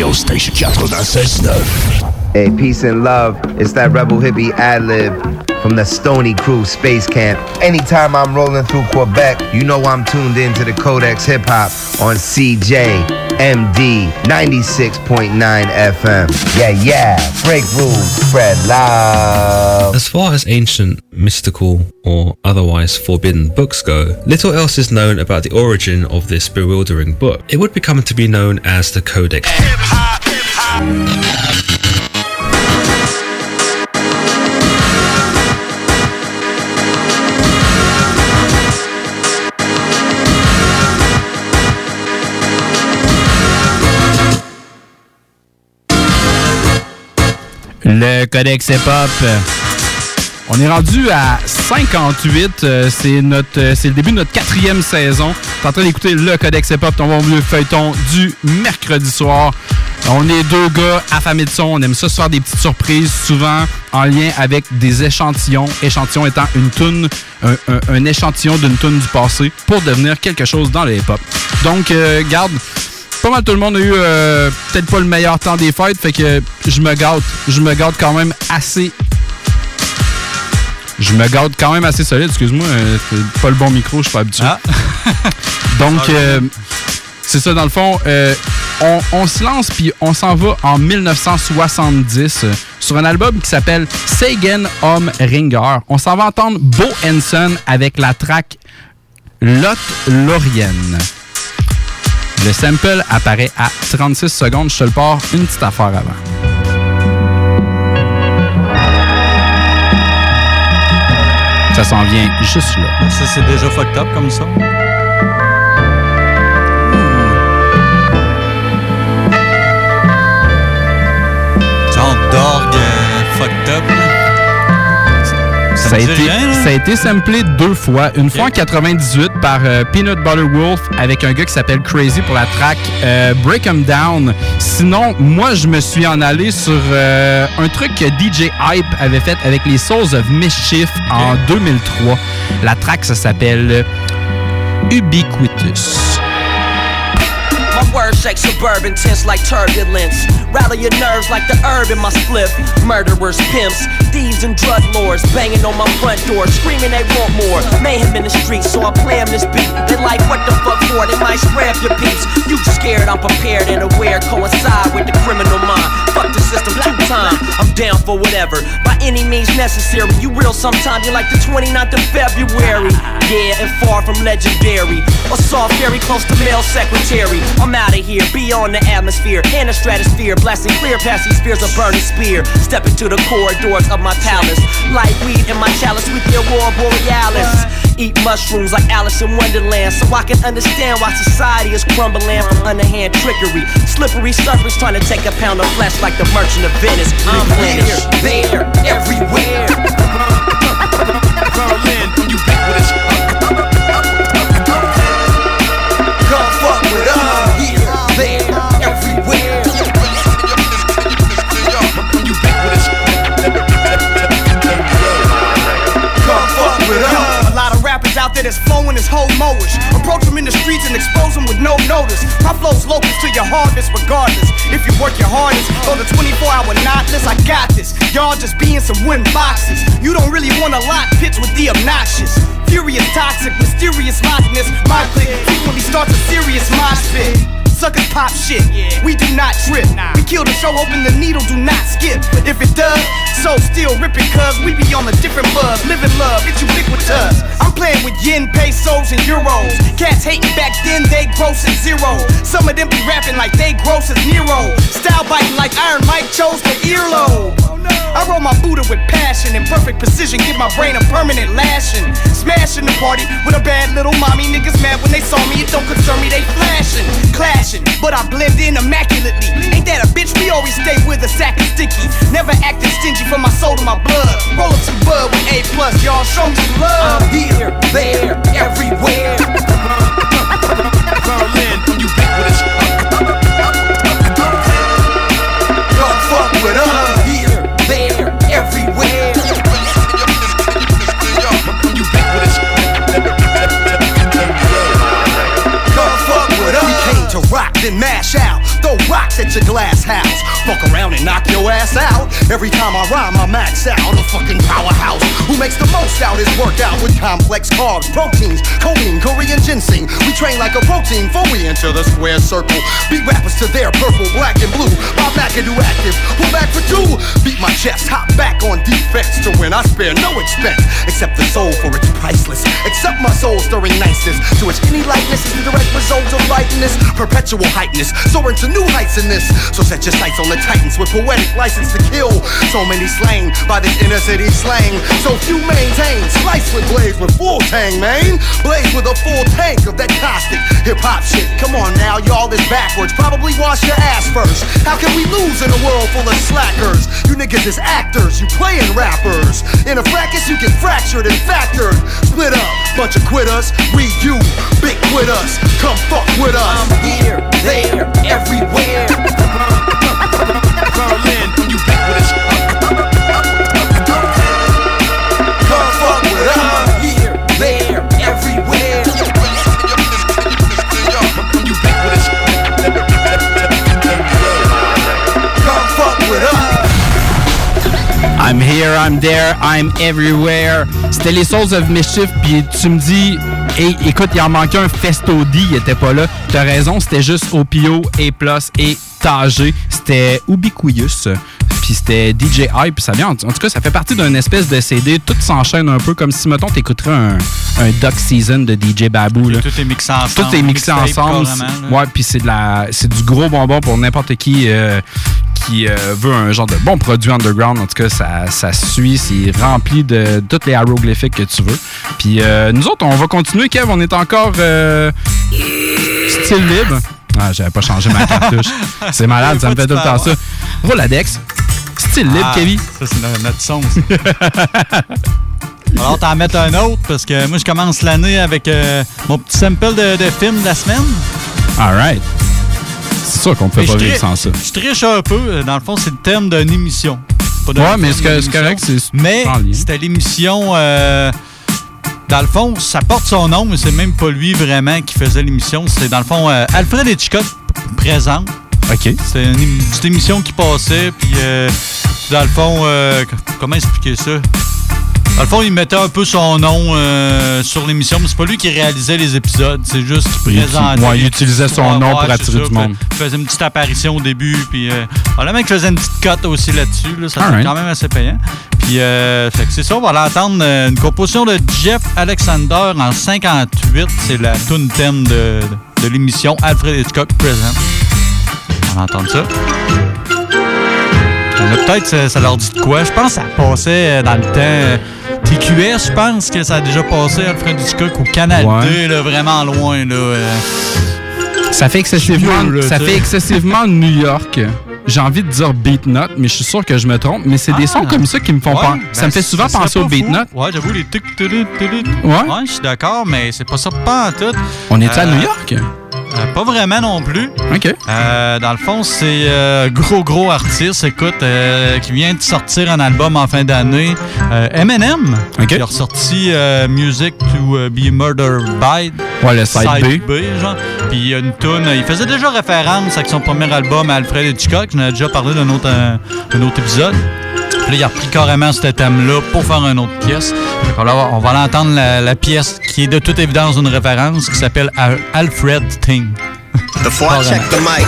radio station 96.9. Hey, peace and love. It's that rebel hippie ad lib from the Stony Crew Space Camp. Anytime I'm rolling through Quebec, you know I'm tuned into the Codex Hip Hop on CJMD 96.9 FM. Yeah, yeah. Break rules, spread love. As far as ancient, mystical, or otherwise forbidden books go, little else is known about the origin of this bewildering book. It would become to be known as the Codex. Le Codex Hip-Hop. On est rendu à 58. euh, euh, c'est le début de notre quatrième saison. T'es en train d'écouter le Codex Hip-Hop, ton bon vieux feuilleton du mercredi soir. On est deux gars affamés de son. On aime ça se faire des petites surprises, souvent en lien avec des échantillons. Échantillon étant une toune, un, un- un échantillon d'une toune du passé pour devenir quelque chose dans le hip-hop. Donc, euh, garde, pas mal tout le monde a eu euh, peut-être pas le meilleur temps des fêtes, fait que je me gâte. Je me gâte quand même assez. Je me gâte quand même assez solide, excuse-moi. euh, c'est pas le bon micro, je suis pas habitué. Donc, euh, c'est ça, dans le fond, euh, on, on se lance puis on s'en va en 1970 euh, sur un album qui s'appelle Sagan Homme Ringer. On s'en va entendre Bo Henson avec la track Lot Laurienne. Le sample apparaît à 36 secondes. Je te le pars une petite affaire avant. Ça s'en vient juste là. Ça, c'est déjà fucked up comme ça. Genre d'orgue euh, fucked up. Là. Ça a, me dit été, rien, là. ça a été samplé deux fois. Une fois en 98 par euh, Peanut Butter Wolf avec un gars qui s'appelle Crazy pour la track euh, Break 'em Down. Sinon, moi, je me suis en allé sur euh, un truc que DJ Hype avait fait avec les Souls of Mischief en 2003. La track, ça s'appelle Ubiquitous. Shake suburban, tense like turbulence. Rattle your nerves like the herb in my spliff. Murderers, pimps, thieves, and drug lords banging on my front door, screaming they want more. Mayhem in the streets, so I play this beat. They like, what the fuck for? They might scrap your peeps. You scared, I'm prepared and aware. Coincide with the criminal mind. Fuck the system two time. I'm down for whatever, by any means necessary. You real sometimes, you like the 29th of February. Yeah, and far from legendary. Or soft, very close to male secretary. I'm out of here, beyond the atmosphere and the stratosphere. Blasting clear past these fears of burning spear. Step into the corridors of my palace. Light weed in my chalice with the aurora borealis. Eat mushrooms like Alice in Wonderland so I can understand why society is crumbling from underhand trickery. Slippery serpents trying to take a pound of flesh like the merchant of Venice. I'm here, there, everywhere. Berlin, regardless. If you work your hardest, on the 24 hour not list, I got this. Y'all just being some wooden boxes. You don't really want a lot pitch with the obnoxious. Furious, toxic, mysterious likeness. My clique frequently starts a serious mosh pit. Suckers pop shit. We do not trip. We kill the show, hoping the needle do not skip. If it does, so still rip it, cuz we be on a different buzz. Living love, it's ubiquitous. I'm playing with yen, pesos, and euros. Cats hating back then, they gross as zero. Some of them be rapping like they gross as Nero. Style biting like Iron Mike chose the earlobe. I roll my Buddha with passion and perfect precision, give my brain a permanent lashing. Smashing the party with a bad little mommy. Niggas mad when they saw me, it don't concern me, they flashing, clashing. But I blend in immaculately. Ain't that a bitch? We always stay with a sack of sticky. Never acting stingy from my soul to my blood. Roll up some bud with A plus, y'all show me love. I'm here, there, everywhere. Berlin, ubiquitous. Then mash out. At your glass house. Fuck around and knock your ass out. Every time I rhyme, I max out. A fucking powerhouse. Who makes the most out is workout with complex carbs, proteins, choline, Korean ginseng. We train like a protein before we enter the square circle. Beat rappers to their purple, black, and blue. Bob McAdoo active. Pull back for two. Beat my chest, hop back on defense to win. I spare no expense except the soul for it's priceless. Accept my soul stirring niceness to which any likeness is the direct result of lightness. Perpetual heightness, soaring to new heights in this. So set your sights on the titans with poetic license to kill. So many slain by this inner city slang. So few maintain. Slice with blades with full tang, man. Blaze with a full tank of that caustic hip hop shit. Come on now, y'all this backwards. Probably wash your ass first. How can we lose in a world full of slackers? You niggas is actors, you playing rappers. In a fracas, you get fractured and factored. Split up, bunch of quitters. We you, big us. Come fuck with us. I'm here, there, everywhere. I'm here. I'm here, I'm there, I'm everywhere. C'était les Souls of Mischief, puis tu me dis, hey, écoute, il en manquait un Festo D, il était pas là. T'as raison, c'était juste Opio, A+, et C'était Ubiquitous, puis c'était DJ Hype, puis ça vient, en, en tout cas, ça fait partie d'une espèce de CD, tout s'enchaîne un peu, comme si, mettons, t'écouterais un, un Duck Season de DJ Babou, là. Tout est mixé ensemble. Tout est mixé ensemble. Ouais, puis c'est de la, c'est du gros bonbon pour n'importe qui euh, qui euh, veut un genre de bon produit underground. En tout cas, ça, ça suit, c'est rempli de toutes les hiéroglyphiques que tu veux. Puis euh, nous autres, on va continuer, Kev. On est encore euh, style libre. Ah, j'avais pas changé ma cartouche. C'est malade, ça me fait tout le temps ça. Roladex. Style libre, Ah, Kevin. Ça, c'est no- notre son, ça. Alors, t'en mettre un autre, parce que moi, je commence l'année avec euh, mon petit sample de, de film de la semaine. All right. C'est sûr qu'on peut Et pas vivre sans ça. Je triche un peu. Dans le fond, c'est le thème d'une émission. Pas Ouais, mais c'est correct, c'est Mais c'était l'émission. euh, dans le fond, ça porte son nom, mais c'est même pas lui vraiment qui faisait l'émission. C'est dans le fond euh, Alfred Hitchcock présente. OK. C'est une, petite émission qui passait, puis euh, dans le fond, euh, comment expliquer ça? Dans le fond, il mettait un peu son nom euh, sur l'émission, mais c'est pas lui qui réalisait les épisodes, c'est juste qu'il Il présentait. ouais, il utilisait son nom pour attirer c'est du monde. Il faisait une petite apparition au début, puis euh, voilà, le mec faisait une petite cote aussi là-dessus, là, ça fait quand même assez payant. Puis euh, fait que c'est ça, on va aller entendre euh, une composition de Jeff Alexander en 58, c'est la tune thème de, de l'émission Alfred Hitchcock Present. On va entendre ça. Peut-être, ça, ça leur dit de quoi? Je pense que ça passait euh, dans le temps. TQS, je pense que ça a déjà passé Alfred Hitchcock au Canada, Ouais. là, vraiment loin. Là, euh. Ça fait excessivement, là, ça fait excessivement New York. J'ai envie de dire beat note, mais je suis sûr que je me trompe. Mais c'est des Ah. sons comme ça qui me font Ouais, penser. Ça ben, me fait souvent ça penser au beat fou. note. Ouais, j'avoue, les tuc tuc tuc Ouais. Ouais, je suis d'accord, mais c'est pas ça pas en tout. On est à Euh, New York? Euh, pas vraiment non plus. OK. Euh, dans le fond, c'est euh, gros, gros artiste, écoute, euh, qui vient de sortir un album en fin d'année. Eminem, OK. qui a ressorti Music to Be Murdered By. Ouais, le side B. genre. Puis il y a une tune. Il faisait déjà référence avec son premier album à Alfred Hitchcock. J'en ai déjà parlé d'un autre, un autre épisode. Là, il a repris carrément ce thème-là pour faire une autre pièce. On va l'entendre la, la pièce qui est de toute évidence une référence qui s'appelle Al- Alfred Thing. Before I check the mic,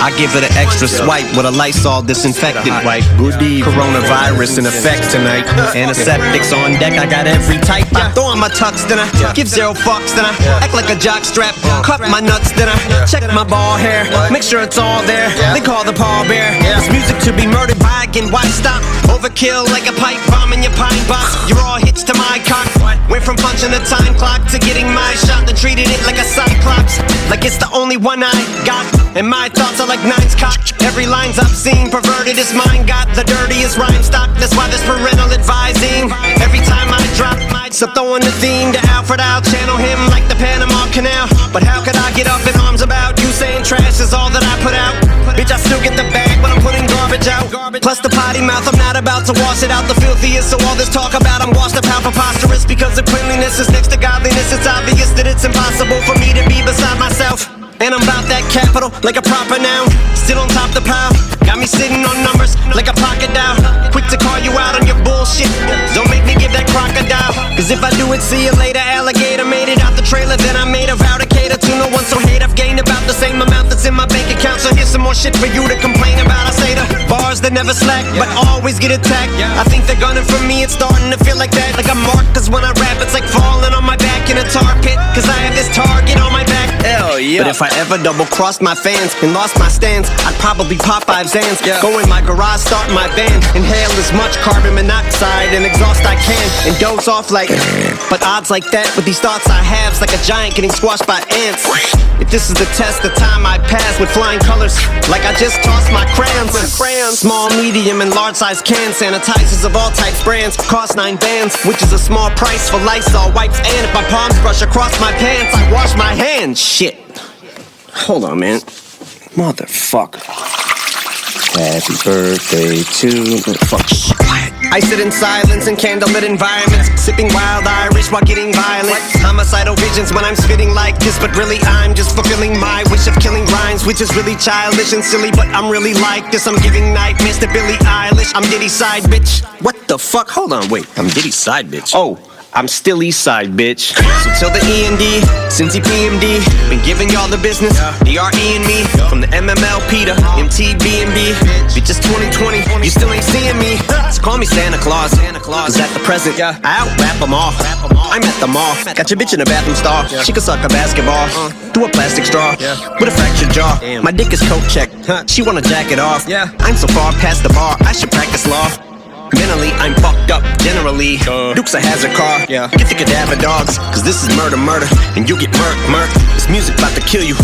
I give it an extra swipe with a Lysol disinfectant wipe. Coronavirus in effect tonight. Antiseptics on deck, I got every type. I throw on my tux, then I give zero fucks, then I act like a jock strap. Cup my nuts, then I check my ball hair. Make sure it's all there. They call the pallbearer. It's music to be murdered by again. Why stop? Overkill like a pipe bomb in your pine box. You're all hitched to my cock. Went from punching the time clock to getting my shot, then treated it like a cyclops. Like it's the only one I got. And my thoughts are like nine's cock. Every line's obscene, perverted is mine got the dirtiest rhyme stock. That's why there's parental advising. Every time I drop so throwing the theme to Alfred, I'll channel him like the Panama Canal. But how could I get up in arms about you saying trash is all that I put out? Bitch, I still get the bag, but I'm putting garbage out. Plus the potty mouth, I'm not about to wash it out. The filthiest, so all this talk about I'm washed up how preposterous because the cleanliness is next to godliness. It's obvious that it's impossible for me to be beside myself. And I'm about that capital like a proper noun. Still on top the pile. Got me sitting on numbers like a pocket dial. Quick to call you out on your bullshit. Don't make me give that crocodile. Cause if I do it, see you later, alligator. Made it out the trailer, then I made a vow to cater to no one. So hate, I've gained about the same amount that's in my bank account. So some more shit for you to complain about. I say the bars that never slack, but always get attacked. I think they're gunning for me, it's starting to feel like that. Like I'm marked, cause when I rap, it's like falling on my back in a tar pit. Cause I have this target on my back. Hell yeah. But if I ever double crossed my fans and lost my stance, I'd probably pop five Zans. Go in my garage, start my band, inhale as much carbon monoxide and exhaust I can, and doze off like. But odds like that with these thoughts I have's like a giant getting squashed by ants. If this is the test, the time I pass with flying colors, like I just tossed my crayons. crayons. Small, medium, and large size cans, sanitizers of all types, brands, cost nine bands, which is a small price for Lysol wipes. And if my palms brush across my pants, I wash my hands. Shit. Hold on, man. Motherfucker. Happy birthday to the fuck. I sit in silence in candlelit environments, sipping wild Irish while getting violent. Homicidal visions when I'm spitting like this, but really I'm just fulfilling my wish of killing rhymes, which is really childish and silly. But I'm really like this. I'm giving nightmares to Billie Eilish. I'm Diddy side bitch. What the fuck? Hold on, wait. I'm Diddy side bitch. Oh. I'm still East Side, bitch. So till the E and D, Cincy PMD, been giving y'all the business. DRE and me, from the MMLP to MTB and B. Bitches 2020, you still ain't seeing me. So call me Santa Claus. Santa Cause at the present, I out rap them all. I'm at the mall. Got your bitch in the bathroom stall. She can suck a basketball through a plastic straw with a fractured jaw. My dick is coat check. She wanna jack it off. I'm so far past the bar, I should practice law. Mentally, I'm fucked up, generally. Uh. Duke's a hazard car. Yeah. Get the cadaver dogs, cause this is murder, murder. And you get murk, murk. This music about to kill you.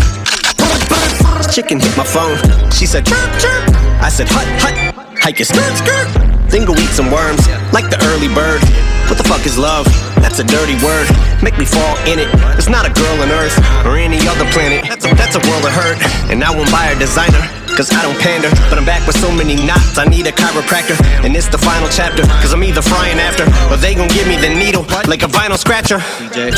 Chicken hit my phone. She said, chirp, chirp. I said, hut, hut. Hike your skirt, skirt. Then go eat some worms, like the early bird. What the fuck is love? That's a dirty word. Make me fall in it. It's not a girl on Earth or any other planet. That's a, that's a world of hurt. And I won't buy a designer. Cause I don't pander, but I'm back with so many knots. I need a chiropractor, and it's the final chapter. Cause I'm either frying after, or they gon' give me the needle like a vinyl scratcher.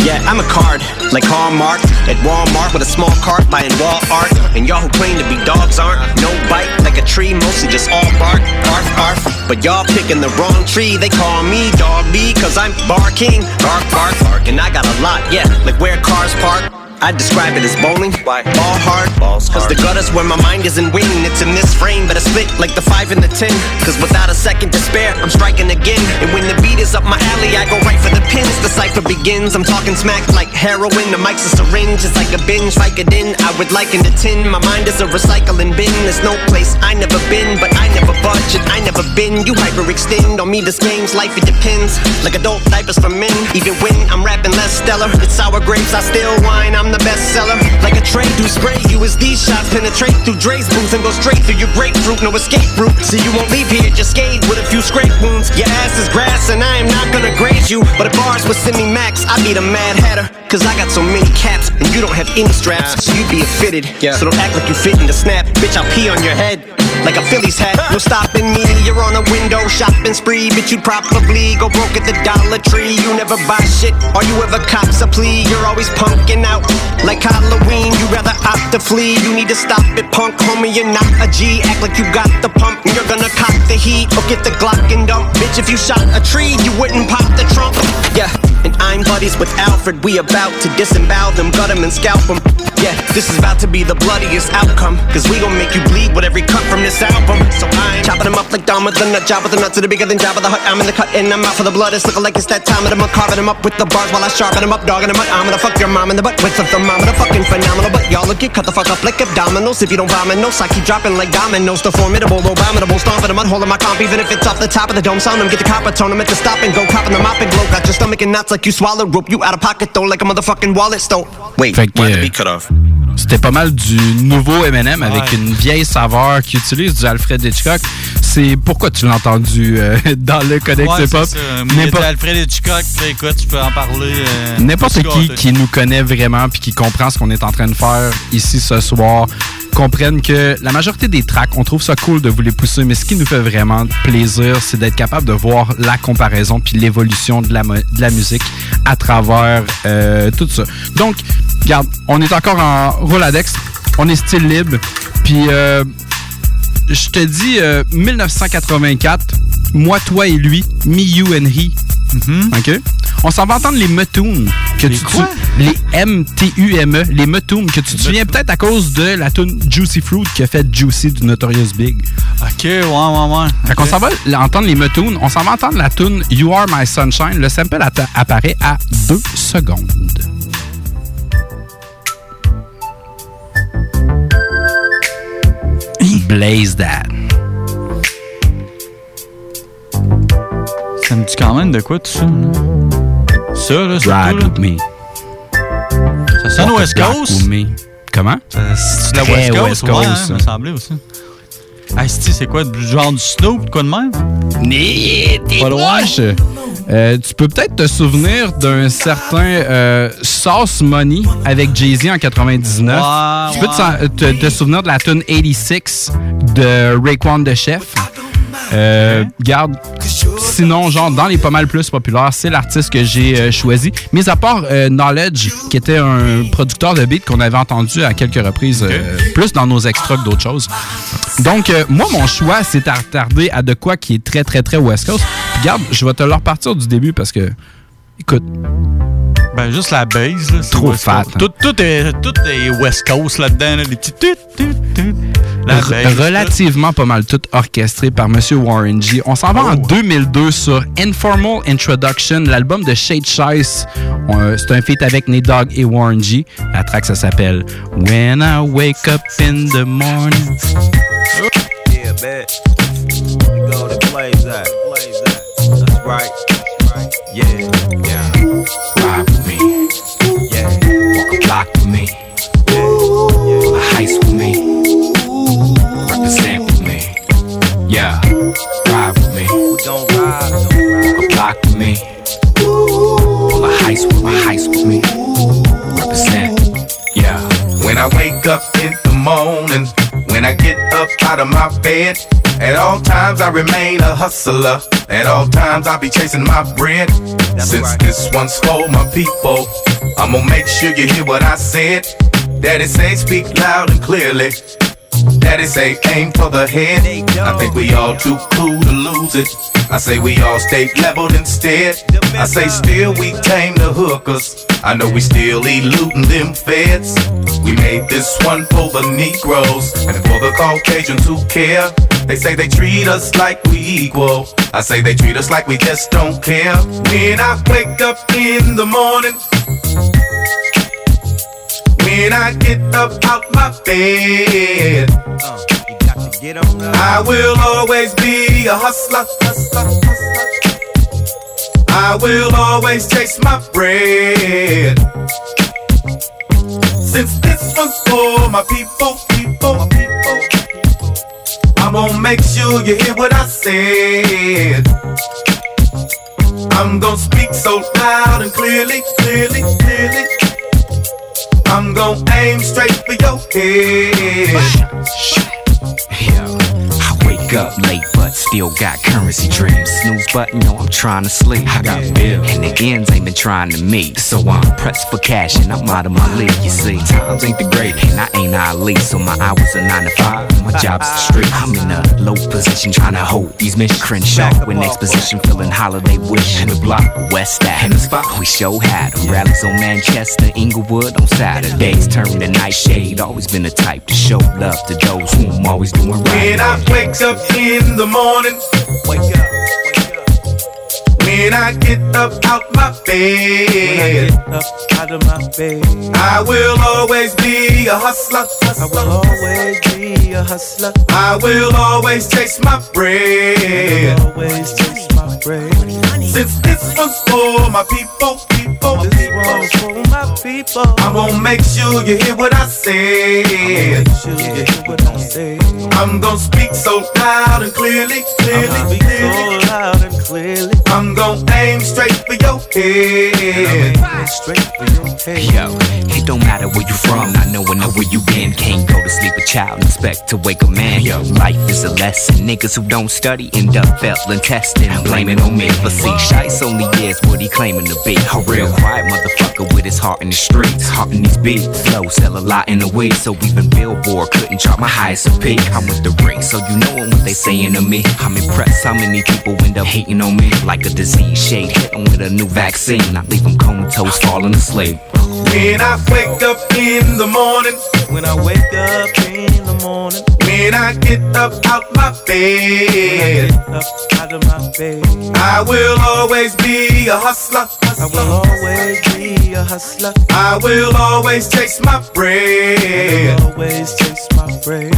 Yeah, I'm a card, like Hallmark at Walmart with a small cart buying wall art. And y'all who claim to be dogs aren't. No bite, like a tree, mostly just all bark, bark, bark. But y'all picking the wrong tree. They call me Dog B, cause I'm barking, Bark, bark, bark. And I got a lot, yeah, like where cars park. I describe it as bowling. Why? Ball hard. Balls Cause the gutter's where my mind isn't winning. It's in this frame, but I split like the five and the ten. Cause without a second to spare, I'm striking again. And when the beat is up my alley, I go right for the pins. The cipher begins. I'm talking smack like heroin. The mic's a syringe. It's like a binge, Vicodin. I would liken the tin. My mind is a recycling bin. There's no place I never been, but I never budge and I never been. You hyperextend on me. This game's life, it depends. Like adult diapers for men. Even when I'm rapping less stellar, it's sour grapes. I still whine. I'm the bestseller. Like a train do spray you as these shots penetrate through Dre's booth and go straight through your grapefruit. No escape route. So you won't leave here just scathed with a few scrape wounds. Your ass is grass and I am not gonna graze you. But if bars was semi max, I'd be the mad hatter. Cause I got so many caps and you don't have any straps. So you'd be a fitted. So don't act like you fit in the snap. Bitch, I'll pee on your head. Like a Phillies hat, no stopping me. You're on a window shopping spree, bitch. You'd probably go broke at the Dollar Tree. You never buy shit, or you ever cops a plea. You're always punking out like Halloween. You rather opt to flee. You need to stop it, punk, homie. You're not a G. Act like you got the pump. and You're gonna cop the heat or get the Glock and dump. Bitch, if you shot a tree, you wouldn't pop the trunk. Yeah. I'm buddies with Alfred. We about to disembowel them, gut them, and scalp them. Yeah, this is about to be the bloodiest outcome. Cause we gon' make you bleed with every cut from this album. So I'm chopping them up like with the nut job with the nuts that are bigger than Jabba the Hut. I'm in the cut and I'm out for the blood. It's looking like it's that time of the month. Carving them up with the bars while I sharpen them up, dogging them up. I'm gonna fuck your mom in the butt with a thermometer. Fucking phenomenal. But y'all look get cut the fuck up like abdominals. If you don't vomit, no, I keep dropping like dominoes. The formidable, abominable, stomping them, holding my comp. Even if it's off the top of the dome, sound them. Get the copper tone them at the stop and go. Copping the mop and glow. Got your stomach and knots like you swallow rope. You out of pocket though, like a motherfucking wallet stone. Wait, Fait que, why the beat cut off? C'était pas mal du nouveau M&M avec Ouais. une vieille saveur qui utilise du Alfred Hitchcock. C'est pourquoi tu l'as entendu euh, dans le Codex Ouais, Hip-Hop. Alfred Hitchcock, écoute, tu peux en parler. euh, N'importe qui qui nous connaît vraiment puis qui comprend ce qu'on est en train de faire ici ce soir comprennent que la majorité des tracks, on trouve ça cool de vous les pousser, mais ce qui nous fait vraiment plaisir, c'est d'être capable de voir la comparaison puis l'évolution de la, de la musique à travers euh, tout ça. Donc, regarde, on est encore en Roladex, on est style libre, puis euh, je te dis euh, 1984, moi, toi et lui, me, you and he. OK? On s'en va entendre les Mutoons. Que Les tu, quoi? les M-T-U-M-E, les Mutoons, que tu te souviens peut-être à cause de la tune Juicy Fruit qui a fait Juicy du Notorious Big. Ok, ouais, ouais, ouais. Fait qu'on s'en va entendre les Mutoons. On s'en va entendre la tune You Are My Sunshine. Le sample apparaît à 2 secondes. Blaze that. Ça me dit quand même de quoi tout ça? là? Ça, là, surtout, Ride with me. Ça sonne West Coast? with me. Comment? C'est la West Coast, West ouais, Coast, hein, ça. me semblait aussi. Ah, c'est quoi, du genre du Snoop, quoi de même? Pas loin. Euh, tu peux peut-être te souvenir d'un certain euh, Sauce Money avec Jay-Z en 99. Ouais, tu peux te, sen- te- te souvenir de la tune 86 de Raekwon de Chef? Euh, Garde, sinon, genre, dans les pas mal plus populaires, c'est l'artiste que j'ai euh, choisi. Mis à part euh, Knowledge, qui était un producteur de beat qu'on avait entendu à quelques reprises, euh, plus dans nos extras que d'autres choses. Donc, euh, moi, mon choix, c'est à retarder à de quoi qui est très, très, très West Coast. Puis, garde, je vais te le repartir du début parce que, écoute, Ben, juste la base, là. Trop West fat, hein. Tout, tout, est, tout est West Coast là-dedans, là, les petits tut, tut, tut. La base. relativement pas mal tout orchestré par Monsieur Warren G. On s'en va en 2002 sur Informal Introduction, l'album de Shade Shice. On- C'est un feat avec Nate Dogg et Warren G. La track, ça s'appelle When I Wake Up in the Morning. Yeah, go to blaze that. Blaze that. That's right. Yeah. Yeah. Block with me. Pull the heist with me. Represent with me. Yeah. Ride with me. Gon' ride. A block with me. Pull the heist with me. Heist with me. Represent. Yeah. When I wake up in the morning, when I get up out of my bed, at all times I remain a hustler. At all times I be chasing my bread. Since this one's for my people, I'm gonna make sure you hear what I said. Daddy say speak loud and clearly. Daddy say aim for the head. I think we all too cool to lose it. I say we all stay leveled instead. I say still we tame the hookers. I know we still eluding them feds. We made this one for the Negroes and for the Caucasians who care. They say they treat us like we equal. I say they treat us like we just don't care. When I wake up in the morning, when I get up out my bed. I will always be a hustler. I will always chase my bread. Since this one's for my people, people, people, I'm gonna make sure you hear what I said. I'm gonna speak so loud and clearly, clearly, clearly. I'm gonna aim straight for your head. Yeah. Up late, but still got currency dreams. Snooze button, no, I'm trying to sleep. I got bills, and the ends ain't been trying to meet. So I'm pressed for cash, and I'm out of my league. You see, times ain't the great, and I ain't Ali. So my hours are nine to five. My job's the street. I'm in a low position, trying to hold these men. Crenshaw with next position, feeling holiday wish. In the block, West Ave. In the spot, we show had 'em. Rallies on Manchester, Inglewood on Saturdays. Turn the nightshade, always been the type to show love to those who I'm always doing right. When I wake up in the morning, Wake up. When I get up out my When I bed, get up out of my bed, I will always be a hustler. I will always be a hustler. I will always chase my bread. Always chase my bread. Since this one's for my people, people. people. This one's for my people. I'm gonna make sure you hear what I say. I'm gonna speak so loud and clearly, clearly, clearly. So loud and clearly. I'm gonna aim straight for your head. Straight for your head. Yo, it don't matter where you from, not knowing know where you been. Can't go to sleep a child, expect to wake a man. Yo, life is a lesson. Niggas who don't study end up failing testing. Blaming on me for see, Shice only is what he claiming to be. A real quiet motherfucker with his heart in the streets. Heart in these beats, flow sell a lot in the weed. So even Billboard couldn't drop my highest of peak. I'm with the ring, so you know what they saying to me. I'm impressed how many people end up hating on me. Like a disease shade, hit 'em with a new vaccine. I leave them comatose, falling asleep. When I wake up in the morning, when I wake up in the morning, when I get up out my bed, up out of my bed, I will always be a hustler. I will always be a hustler. I will always chase my bread. always chase my bread.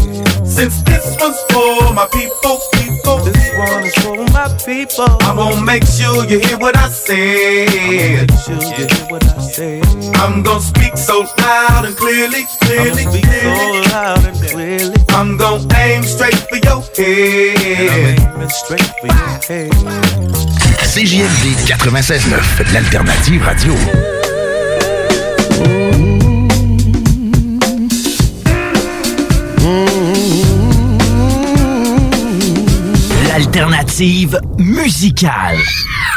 Since this one's for my people, people, this one is for my people. I'm gonna make sure you hear what I say. Make sure you hear what I say. I'm gonna speak so loud and clearly, clearly, I'm clearly. So loud and clearly. I'm gonna aim straight for your head. I'm aiming straight for your head. CJMD 96.9, l'alternative radio. L'alternative musicale.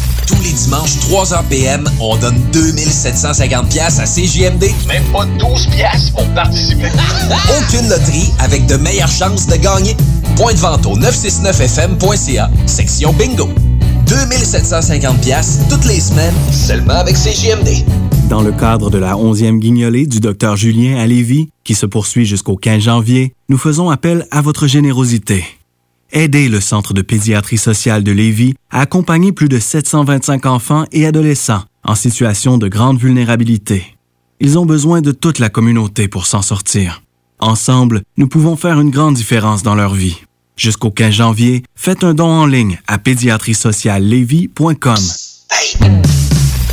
Tous les dimanches, 3h PM, on donne 2750 pièces à CJMD. Même pas 12 pièces pour participer. Aucune loterie avec de meilleures chances de gagner. Point de vente au 969fm.ca, section bingo. 2750 pièces toutes les semaines, seulement avec CJMD. Dans le cadre de la 11e guignolée du Dr Julien à Lévis, qui se poursuit jusqu'au 15 janvier, nous faisons appel à votre générosité. Aidez le Centre de pédiatrie sociale de Lévis à accompagner plus de 725 enfants et adolescents en situation de grande vulnérabilité. Ils ont besoin de toute la communauté pour s'en sortir. Ensemble, nous pouvons faire une grande différence dans leur vie. Jusqu'au 15 janvier, faites un don en ligne à pédiatriesociallevy.com.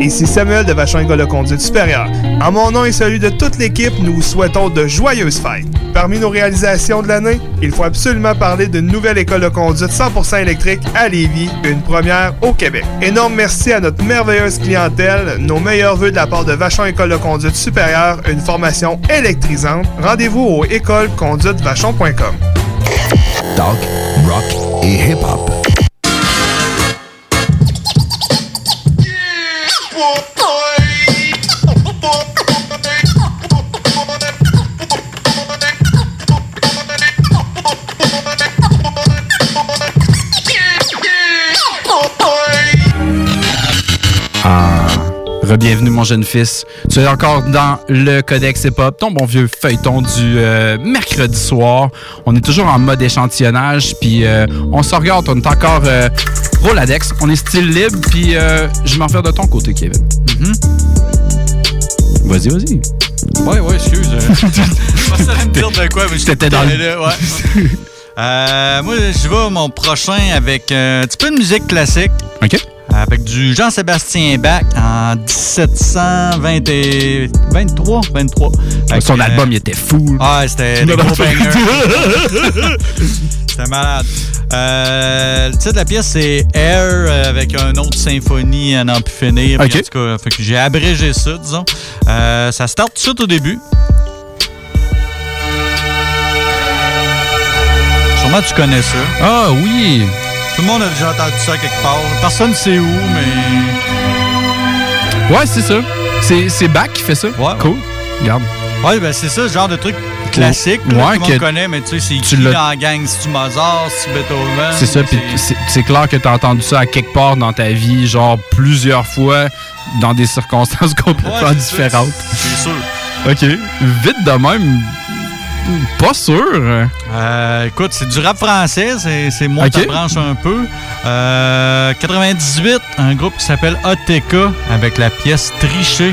Ici Samuel de Vachon École de Conduite Supérieure. En mon nom et celui de toute l'équipe, nous vous souhaitons de joyeuses fêtes. Parmi nos réalisations de l'année, il faut absolument parler d'une nouvelle école de conduite 100% électrique à Lévis, une première au Québec. Énorme merci à notre merveilleuse clientèle, nos meilleurs voeux de la part de Vachon École de Conduite Supérieure, une formation électrisante. Rendez-vous au écoleconduitevachon.com. Rock et hip-hop. Bienvenue mon jeune fils. Tu es encore dans le Codex Hip Hop, ton bon vieux feuilleton du euh, mercredi soir. On est toujours en mode échantillonnage, puis euh, on se regarde, on est encore euh, Roladex. On est style libre, puis euh, je m'en faire de ton côté, Kevin. Vas-y, vas-y. Ouais, ouais, excuse. Je pensais à me dire de quoi, mais je T'étais dans le- là, ouais. Euh, moi, je vais mon prochain avec un petit peu de musique classique. OK. Avec du Jean-Sébastien Bach en 1723. 23. Fait Son que, album, il était fou. Ah, c'était des gros bangers. C'était malade. Euh, le titre de la pièce, c'est Air euh, avec un autre symphonie à n'en plus finir. En tout cas, fait que j'ai abrégé ça, disons. Euh, ça start tout de suite au début. Sûrement tu connais ça. Ah oui! Tout le monde a déjà entendu ça quelque part. Personne ne sait où, mais. Ouais, c'est ça. C'est, c'est Bach qui fait ça. Ouais. Cool. Regarde. Ouais, ben c'est ça, genre de truc classique. là, Ouais, tout le monde connaît, mais tu sais, c'est tu qui l'as- dans la gang? C'est-tu Mozart? C'est-tu Beethoven? C'est ça, puis c'est, clair que t'as entendu ça à quelque part dans ta vie, genre plusieurs fois, dans des circonstances complètement Ouais, différentes. C'est sûr. OK. Vite de même, pas sûr. Euh, écoute, c'est du rap français, c'est, c'est moi Ok. ta branche un peu. Euh, 98, un groupe qui s'appelle ATK avec la pièce Tricher.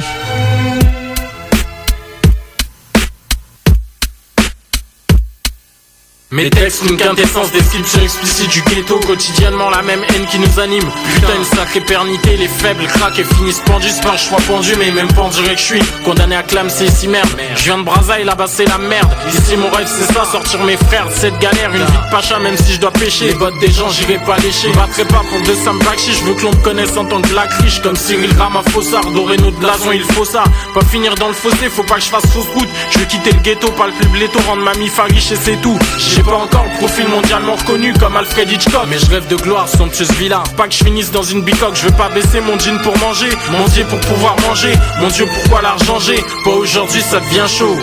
Mes textes, une quintessence, description explicite du ghetto, quotidiennement la même haine qui nous anime. Putain, une sacrée pernité, les faibles craquent et finissent pendus, c'est pas un choix pendu, mais même pas enduré que je suis. Condamné à clamser ici merde. Je viens de Brazaï, là-bas c'est la merde. Ici mon rêve c'est ça, sortir mes frères de cette galère, une vie de pacha, même si je dois pêcher. Les bottes des gens, j'irai pas lécher. Je battrai pas pour deux Sam je veux que l'on me connaisse en tant que black riche, comme Cyril Ramaphosa, doré notre blason, il faut ça. Pas finir dans le fossé, faut pas que je fasse fausse route. Je veux quitter le ghetto, pas le plus bléto, rendre ma mif riche et c'est tout. J'ai pas encore le profil mondialement reconnu comme Alfred Hitchcock. Mais je rêve de gloire, somptueuse villa. Pas que je finisse dans une bicoque, je veux pas baisser mon jean pour manger. Mon Dieu pour pouvoir manger. Mon Dieu, pourquoi l'argent j'ai? Pas aujourd'hui, ça devient chaud.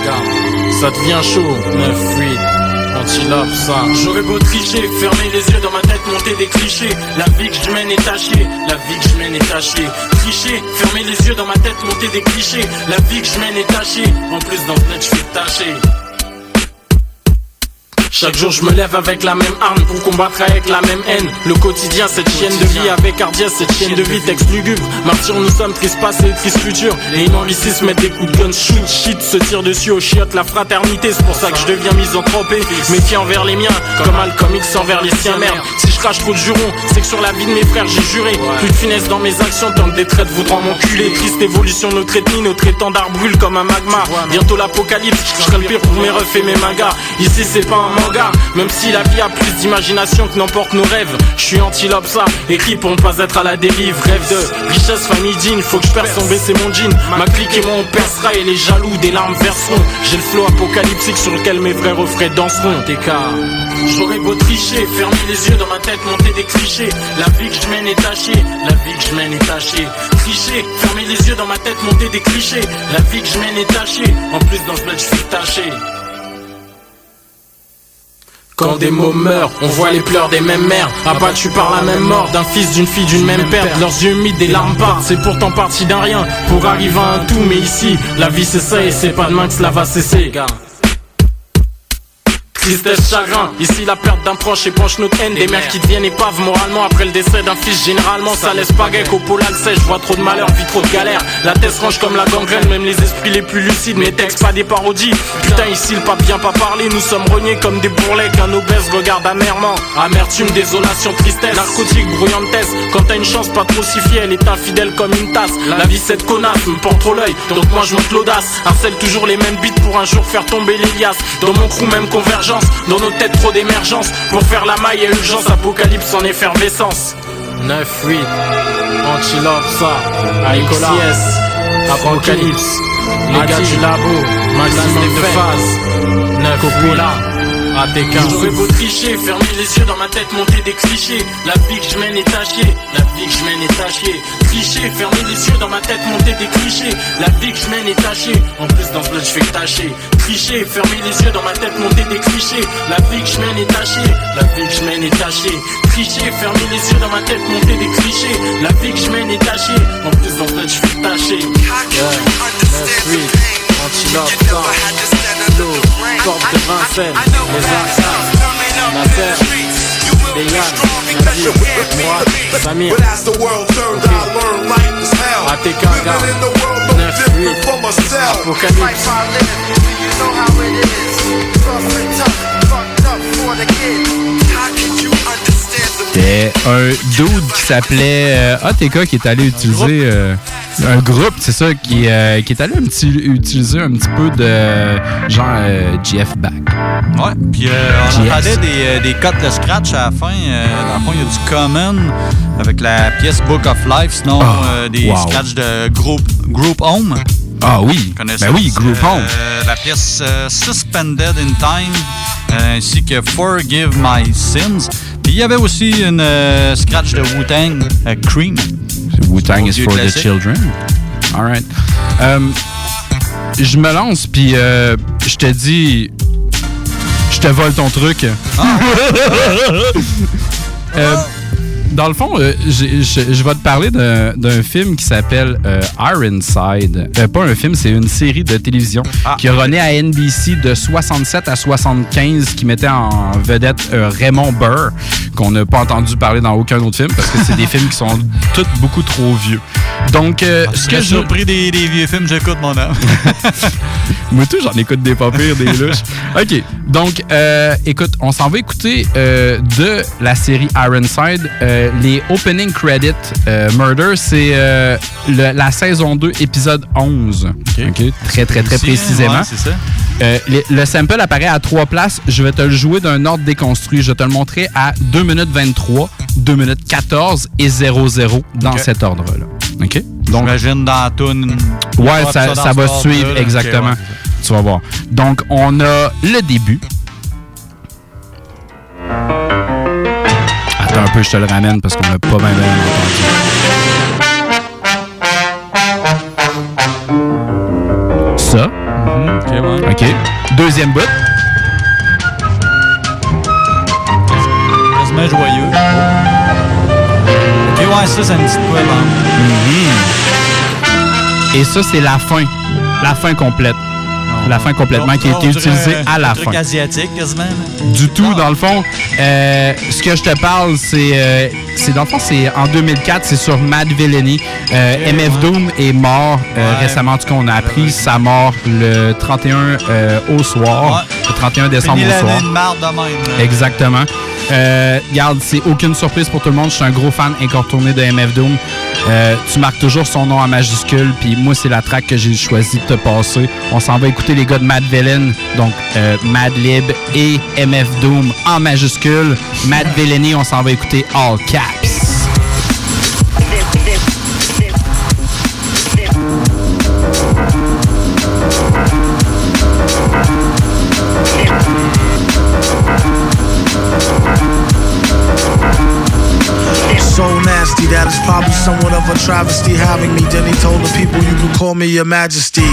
Ça devient chaud. 9-8. Antilope, ça. J'aurais beau tricher, fermer les yeux dans ma tête, monter des clichés. La vie que je mène est tachée, la vie que je mène est tachée. Tricher, fermer les yeux dans ma tête, monter des clichés. La vie que je mène est tachée. En plus, dans le net, je suis taché. Chaque jour je me lève avec la même arme pour combattre avec la même haine. Le quotidien cette chienne de vie avec hardiesse cette chienne de vie. texte lugubre Martyr nous sommes triste passé triste futur Et ils ici se mettent des coups de gun shoot shit se tire dessus au chiottes la fraternité. C'est pour ça que je deviens misanthropé Méfiant envers les miens. Comme Malcolm X envers les siens merde. Si je crache trop de jurons c'est que sur la vie de mes frères j'ai juré. Plus de finesse dans mes actions tant que des traites voudront m'enculer Triste évolution notre ethnie notre étendard brûle comme un magma. Bientôt l'apocalypse je serai le pire pour mes refs et mes mangas Ici c'est pas un Même si la vie a plus d'imagination que n'emporte nos rêves Je suis antilope ça Écrit pour ne pas être à la dérive Rêve de richesse famille digne Faut que je perce baisser mon jean Ma clique et moi on percera Et les jaloux des larmes verseront J'ai le flow apocalyptique sur lequel mes vrais refrains danseront TK J'aurais beau tricher, fermer les yeux dans ma tête, monter des clichés. La vie que je mène est tachée, la vie que je mène est tachée. Tricher, fermer les yeux dans ma tête, monter des clichés. La vie que je mène est tachée, en plus dans ce bled je suis taché. Quand des mots meurent, on voit les pleurs des mêmes mères. Abattus par la même mort d'un fils, d'une fille, d'une même perte Leurs yeux humides, des larmes partent, c'est pourtant parti d'un rien. Pour arriver à un tout, mais ici, la vie c'est ça Et c'est pas demain que cela va cesser, Tristesse, chagrin, ici la perte d'un proche épanche notre haine. Des mères qui deviennent épaves moralement après le décès d'un fils. Généralement ça laisse pas qu'au polar Je vois trop de malheur, vis trop de galère La tête range comme la gangrène, même les esprits les plus lucides. Mes textes pas des parodies, putain ici le pape vient pas parler. Nous sommes rognés comme des bourrelets qu'un obèse regarde amèrement. Amertume, désolation, tristesse, narcotique, brouillantesse Quand t'as une chance pas trop si fière, elle est infidèle comme une tasse. La vie cette connasse me porte trop l'œil, donc moi je monte l'audace. Harcèle toujours les mêmes beats pour un jour faire tomber l'Elias Dans mon crew même dans nos têtes trop d'émergence. Pour faire la maille et urgence, apocalypse en effervescence. 9-8, Antilope ça, AXS, Apocalypse, les gars du labo, maximum de phase, 9 Coppola, ATK. J'aurais beau tricher, fermer les yeux dans ma tête, monter des clichés. La vie que je mène est tachée, la vie que je mène est tachée. Tricher, fermer les yeux dans ma tête, monter des clichés. La vie que je mène est tachée, en plus dans ce bled je fais que tâcher. Tricher, fermer les yeux dans ma tête, monter des clichés. La vie que je mène est tachée, la vie que je mène est tachée. Tricher, fermer les yeux dans ma tête, monter des clichés. La vie que je mène est tachée, en plus dans ce bled je fais que tâcher. Yeah, 9-8, antilope, Porte de Vincennes, les Arsaces, Nasser, moi, Samir. But as the world turned, I learned life was hell. ATK, Living in the world, no different from myself. Apocalypse. C'était un dude qui s'appelait euh, ATK qui est allé utiliser euh, un groupe, c'est ça, qui, euh, qui est allé un petit, utiliser un petit peu de genre euh, GF Back. Ouais, puis euh, on entendait des, euh, des cuts de scratch à la fin. Dans le fond, il y a du common avec la pièce Book of Life, sinon Ah, des wow. scratchs de group, group Home. Ah oui, ben oui, Group Home. La pièce Suspended in Time, ainsi que Forgive My Sins. Il y avait aussi une euh, scratch de Wu-Tang, euh, Cream. Wu-Tang is for the children. All right. Euh, je me lance, puis euh, je te dis... Je te vole ton truc. Euh, dans le fond, euh, j'ai- je vais te parler d'un film qui s'appelle euh, Ironside. Euh, pas un film, c'est une série de télévision qui a runné à NBC de 67 à 75, qui mettait en vedette Raymond Burr, qu'on n'a pas entendu parler dans aucun autre film, parce que c'est des films qui sont tous beaucoup trop vieux. Donc, euh, Ce que je... surpris des, des vieux films, j'écoute mon âme. Moi, tout, j'en écoute des pas pires, des louches. OK. Donc, écoute, on s'en va écouter de la série Ironside. Euh, les opening credits euh, Murder, c'est euh, le- la saison 2, épisode 11. OK. Très, très, très Ici, précisément. ouais, c'est ça. Euh, le, le sample apparaît à trois places. Je vais te le jouer d'un ordre déconstruit. Je vais te le montrer à 2 minutes 23, 2 minutes 14 et 00 dans OK. cet ordre-là. OK? Donc, J'imagine dans la toune. Ouais, ça, va suivre, exactement. Tu vas voir. Donc, on a le début. Un peu, je te le ramène parce qu'on n'a pas bien bien entendu. Ça. OK. Deuxième bout. Quasiment joyeux. Ok, ouais, ça, c'est une petite poêle. Et ça, c'est la fin. La fin complète. La fin complètement qui a été utilisée à la fin. asiatique, quasiment. Du tout, dans le fond. Euh, ce que je te parle, c'est. euh, c'est dans le fond, c'est en 2004, c'est sur Matt Villani. Euh, MF Doom est mort récemment. En tout cas, on a appris sa mort le 31 euh, au soir. Le 31 décembre Fini au soir. de marde de même. Exactement. Euh, regarde, c'est aucune surprise pour tout le monde. Je suis un gros fan incontourné de MF Doom. Euh, tu marques toujours son nom en majuscule, puis moi, c'est la track que j'ai choisi de te passer. On s'en va écouter les gars de Mad Villain, donc euh, Mad Lib et MF Doom en majuscule. Mad Villainy, on s'en va écouter All Caps. That it's probably somewhat of a travesty having me. Then he told the people you can call me your majesty.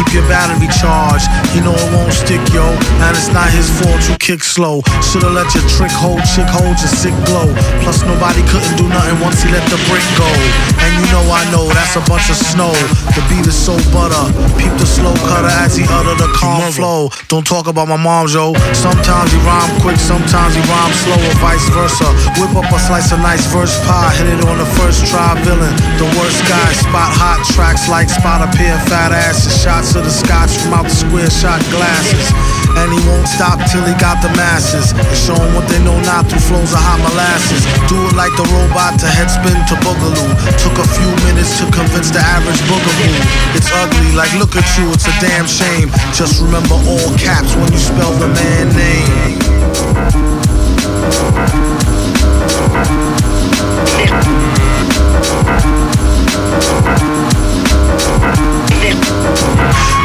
Keep your battery charged. You know it won't stick, yo. And it's not his fault you kick slow. Should've let your trick hold, chick hold your sick glow. Plus nobody couldn't do nothing once he let the brick go. And you know I know that's a bunch of snow. The beat is so butter. Peep the slow cutter as he utter the calm flow. Don't talk about my mom, yo. Sometimes he rhyme quick, sometimes he rhyme slow, or vice versa. Whip up a slice of nice verse pie, hit it on the first try. Villain, the worst guy. Spot hot tracks like spot a pair fat asses. Shots of the scotch from out the square shot glasses. And he won't stop till he got the masses. And show 'em what they know not through flows of hot molasses. Do it like the robot to headspin to boogaloo. Took a few minutes to convince the average boogaboo. It's ugly, like look at you, it's a damn shame. Just remember all caps when you spell the man name.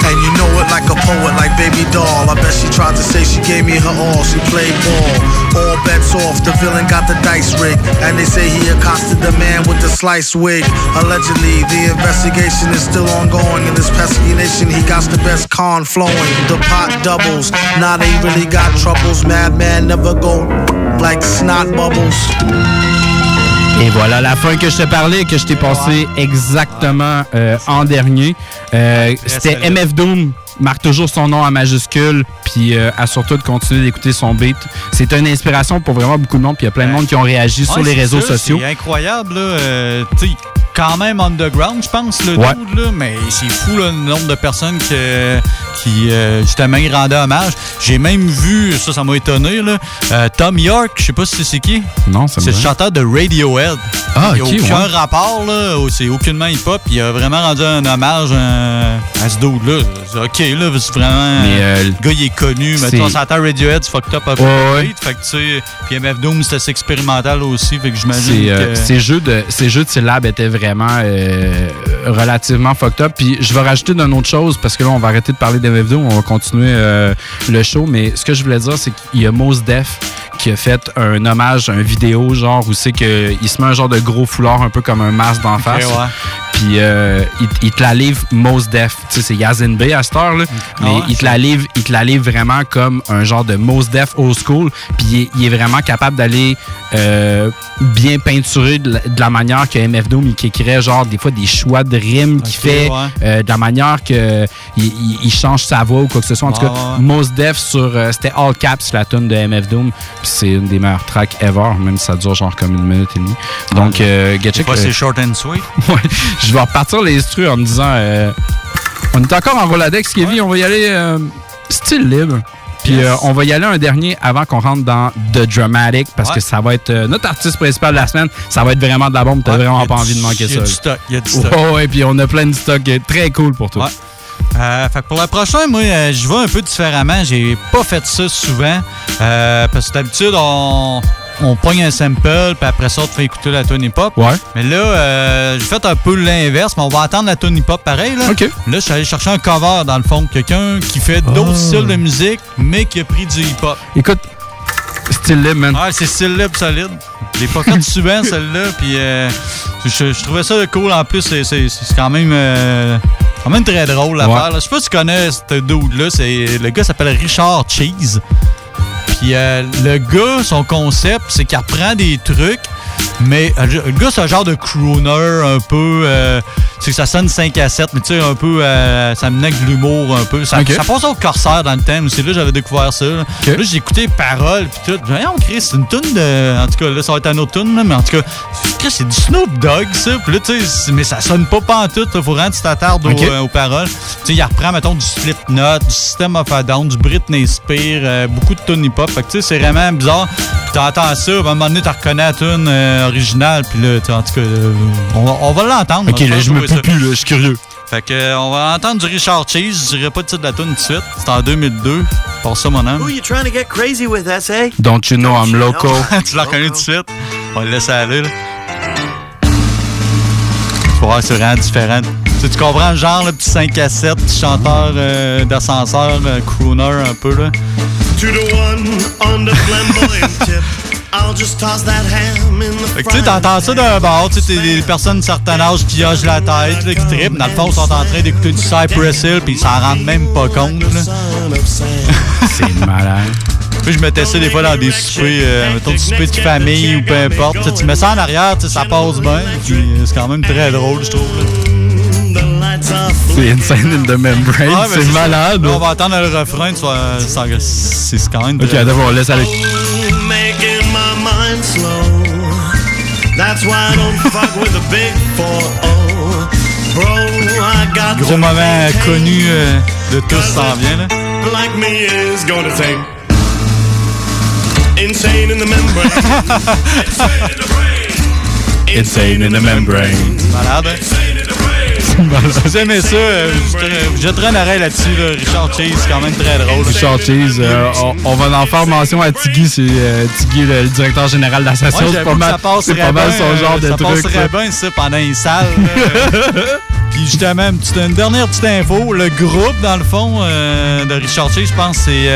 And you know it like a poet, like baby doll. I bet she tried to say she gave me her all. She played ball. All bets off. The villain got the dice rigged. And they say he accosted the man with the slice wig. Allegedly, the investigation is still ongoing. In this pesky nation, he got the best con flowing. The pot doubles. Now they really got troubles. Madman never go like snot bubbles. Et voilà la fin que je te parlais, que je t'ai passé exactement euh, en dernier. Euh, C'était MF Doom marque toujours son nom en majuscule, puis euh, assure-toi de continuer d'écouter son beat. C'est une inspiration pour vraiment beaucoup de monde, puis il y a plein de monde qui ont réagi sur les réseaux ça, sociaux. C'est incroyable, là. euh, quand même underground, je pense, le Ouais. dude, là, mais c'est fou là, le nombre de personnes que- qui, euh, justement, y rendaient hommage. J'ai même vu, ça, ça m'a étonné, là, euh, Tom York, je sais pas si c'est qui. Non, C'est le chanteur de Radiohead. Ah, Il n'y a aucun ouais. rapport, là, c'est aucunement hip-hop. Il a vraiment rendu un hommage euh, à ce dude-là. OK, là, c'est vraiment... Mais, euh, le gars, il est connu, tu on s'entend Radiohead, c'est fucked up peu. Ouais. Fait que, tu sais, puis MF Doom, c'était expérimental aussi, fait que j'imagine que... ces, jeux de, ces jeux de syllabes étaient vraiment euh, relativement fucked up. Puis je vais rajouter d'une autre chose, parce que là, on va arrêter de parler d'MF2, on va continuer euh, le show. Mais ce que je voulais dire, c'est qu'il y a Mos Def qui a fait un hommage, un vidéo, genre, où c'est qu'il se met un genre de gros foulard, un peu comme un masque d'en face. ouais. Puis euh, il, il te la livre Mos Def. Tu sais, c'est Yazin B à cette heure, là. Mais Ah ouais, il, te la livre, il te la livre vraiment comme un genre de Mos Def old school. Puis il est, il est vraiment capable d'aller euh, bien peinturer de la, de la manière que MF Doom, il écrirait genre des fois des choix de rimes qu'il fait, ouais. euh, de la manière que il, change sa voix ou quoi que ce soit. En tout Ouais, cas. Mos Def sur c'était All Caps la tune de MF Doom. Puis c'est une des meilleures tracks ever, même si ça dure genre comme une minute et demie. Donc, euh, get check, euh, c'est short and sweet. Ouais, je vais repartir les instrus en me disant euh, on est encore en Roladex, Kevin, on va y aller euh, style libre. Puis Yes. euh, on va y aller un dernier avant qu'on rentre dans The Dramatic parce Ouais. que ça va être euh, notre artiste principal de la semaine. Ça va être vraiment de la bombe. T'as Ouais, vraiment pas du- envie de manquer y a ça. du stock, y a du stock. Ouais, ouais, puis on a plein de stock très cool pour toi. Ouais. Euh, fait que pour la prochaine, moi, euh, je vais un peu différemment. J'ai pas fait ça souvent. euh, parce que d'habitude, on, on pogne un sample, puis après ça, on te fait écouter la tune hip-hop. Ouais. Mais là, euh, j'ai fait un peu l'inverse, mais on va entendre la tune hip-hop pareil. Là, OK. là je suis allé chercher un cover, dans le fond. Quelqu'un qui fait d'autres Ah. styles de musique, mais qui a pris du hip-hop. Écoute, style libre, man. Ouais, c'est style libre solide. Je l'ai pas fait souvent, celle-là. Puis euh, je, je trouvais ça cool. En plus, c'est quand même. Quand même très drôle à Ouais. faire. là. Je sais pas si tu connais ce dude-là. Le gars s'appelle Richard Cheese. Puis euh, le gars, son concept, c'est qu'il apprend des trucs, mais euh, le gars, c'est un genre de crooner un peu. euh, c'est que ça sonne 5 à 7, mais tu sais, un peu. euh, ça menait de l'humour un peu. Ça, ça passe au corsaire dans le thème. C'est là que j'avais découvert ça. Là, Là, j'ai écouté les paroles, puis tout. Voyons, Chris, c'est une tune de. En tout cas, là, ça va être un autre tune, là, mais en tout cas, Chris, c'est du Snoop Dogg, ça. Puis là, tu sais, mais ça sonne pas pantoute. Il faut vraiment que tu t'attardes aux, Ok. euh, aux paroles. Tu sais, il reprend, mettons, du Slipknot, du System of a Down, du Britney Spears, euh, beaucoup de tunes hip-hop. Fait que, tu sais, c'est vraiment bizarre. Puis t'entends ça, à un moment donné, tu reconnais la tune originale. Puis là, tu sais, en tout cas, on, va- on va l'entendre. Ok, On va là, je me peux plus, là, je suis curieux. Fait que, euh, on va entendre du Richard Cheese. Je dirais pas le titre de la tune tout de suite. C'est en 2002. Pour ça, mon âme. Who you trying to get crazy with, S.A.? Don't you know I'm loco? tu l'as reconnu tout de suite? On va le laisser aller, là. Tu voir, c'est vraiment différent. Tu, tu comprends le genre, le petit 5 à 7, petit chanteur euh, d'ascenseur, euh, crooner un peu, là? To the one on the flamboyant tip, I'll just toss that ham in the Fait que tu sais, t'entends ça d'un bord, tu sais, t'es des personnes de certain âge qui hochent la tête, là, qui trippent. Dans le fond, ils sont en train d'écouter du Cypress Hill, puis ils s'en rendent même pas compte. C'est malade. Puis je mettais ça des fois dans des soupers, euh, mettons des soupers de famille ou peu importe. Tu mets ça en arrière, tu sais, ça passe bien. Puis euh, c'est quand même très drôle, je trouve. C'est insane in the membrane. C'est malade. Là, on va attendre le refrain, tu vois, ça- c'est c'est quand même Ok, attends, on laisse aller. My mind slow. That's why I don't fuck with the big 4 Bro, I got Gros moment connu euh, de tous s'en vient, là. like me is gonna take insane in the membrane. Insane in the membrane. Malade? Si vous aimez ça, euh, je jetterai un oreille là-dessus, là. Richard Cheese, c'est quand même très drôle. Richard Cheese, euh, on, on va en faire mention à Tiggy, c'est euh, Tiggy, le, directeur général de l'association. Ouais, c'est pas mal, ça passerait c'est pas mal bien, son genre de ça truc. passerait là. bien ça pendant une salle. Puis justement, une, petite- une dernière petite info. Le groupe, dans le fond, de Richard Cheese, je pense, c'est...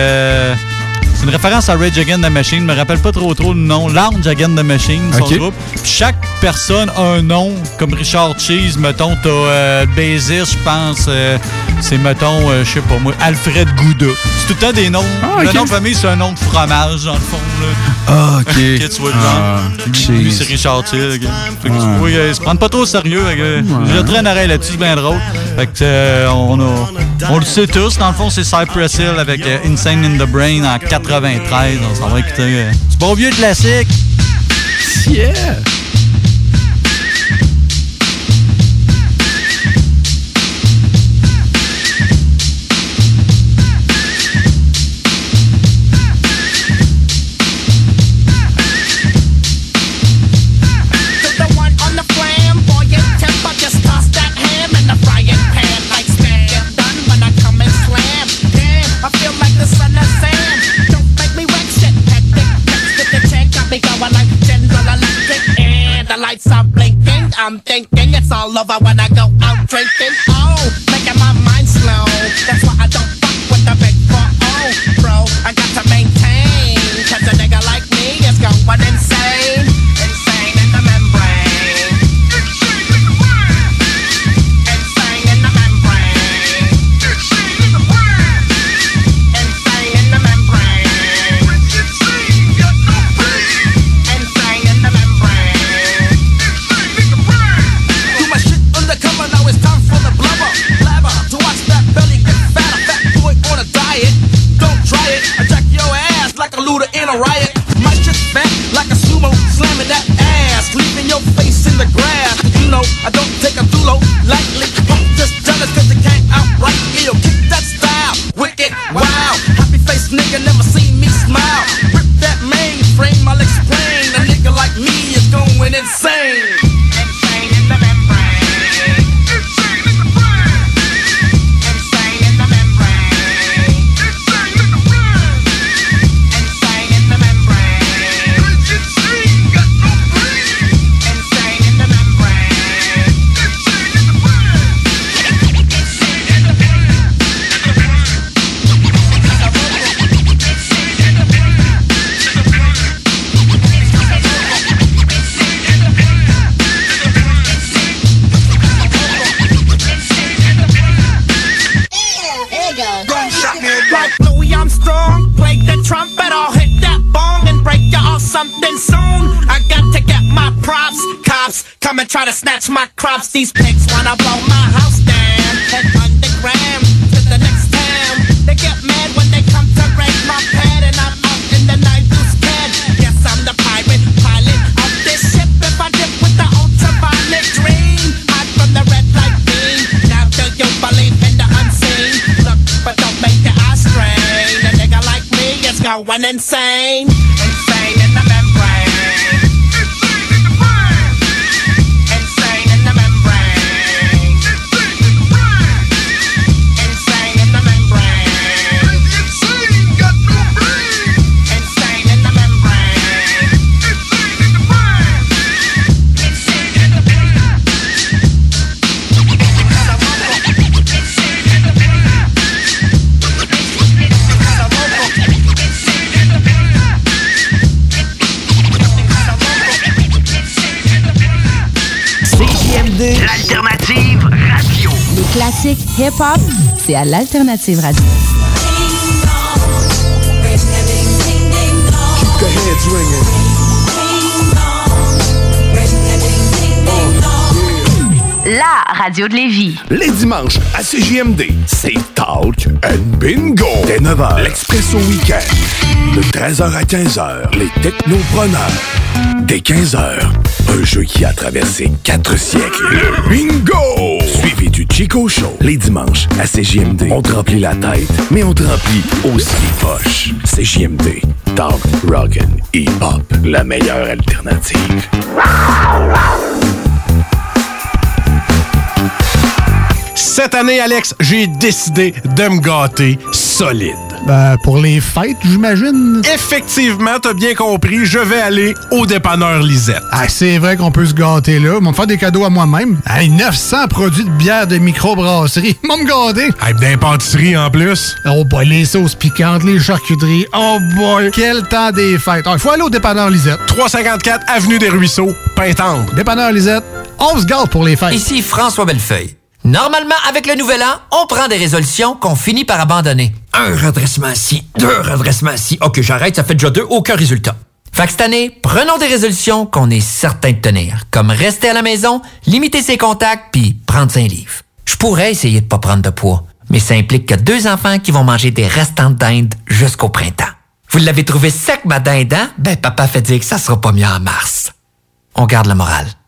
c'est une référence à Rage Against the Machine. Je me rappelle pas trop trop le nom. Lounge Against the Machine, son groupe. Puis chaque personne a un nom. Comme Richard Cheese, mettons, t'as euh, le bassiste, je pense, euh, c'est, mettons, euh, je sais pas moi, Alfred Gouda. C'est tout le temps des noms. Ah, Le nom de famille, c'est un nom de fromage, dans le fond. Là. Ah, ok. tu vois Ah, genre. Lui, c'est Richard Till. ok. Fait que tu vois, euh, ils se prennent pas trop au sérieux. fait que, Je un oreille là-dessus, c'est bien drôle. Fait que, euh, on, a- on le sait tous. Dans le fond, c'est Cypress Hill avec euh, Insane in the Brain en 93. On s'en va écouter. euh, du bon vieux classique. Yeah! I'm thinking it's all over when I go out drinking. C'est à l'Alternative Radio. Keep the heads ringing. La radio de Lévis. Les dimanches à CJMD, c'est Talk and Bingo. Dès 9h, l'Expresso Week-end. De 13h à 15h, les Technopreneurs. Dès 15h, un jeu qui a traversé quatre siècles. Le Bingo! Chico Show. Les dimanches à CJMD. On te remplit la tête, mais on te remplit aussi les poches. CJMD. Talk, Rock'n, Hip-Hop. La meilleure alternative. Cette année, Alex, j'ai décidé de me gâter solide. Ben, pour les fêtes, j'imagine. Effectivement, t'as bien compris, je vais aller au dépanneur Lisette. Ah, c'est vrai qu'on peut se gâter là. Ils vont me faire des cadeaux à moi-même. Hey, 900 produits de bière de microbrasserie. Vont me gâter. Hey, d'impantisserie en plus. Oh boy, les sauces piquantes, les charcuteries. Oh boy, quel temps des fêtes. Il faut aller au dépanneur Lisette. 354 Avenue des Ruisseaux, Pintendre. Dépanneur Lisette, on se gâte pour les fêtes. Ici François Bellefeuille. Normalement, avec le nouvel an, on prend des résolutions qu'on finit par abandonner. Un redressement ici, deux redressements ici. Ok, j'arrête, ça fait déjà deux, aucun résultat. Fait que cette année, prenons des résolutions qu'on est certain de tenir, comme rester à la maison, limiter ses contacts, puis prendre un livre. Je pourrais essayer de pas prendre de poids, mais ça implique que deux enfants qui vont manger des restants de dinde jusqu'au printemps. Vous l'avez trouvé sec, ma dinde, hein? Ben, papa fait dire que ça sera pas mieux en mars. On garde la morale.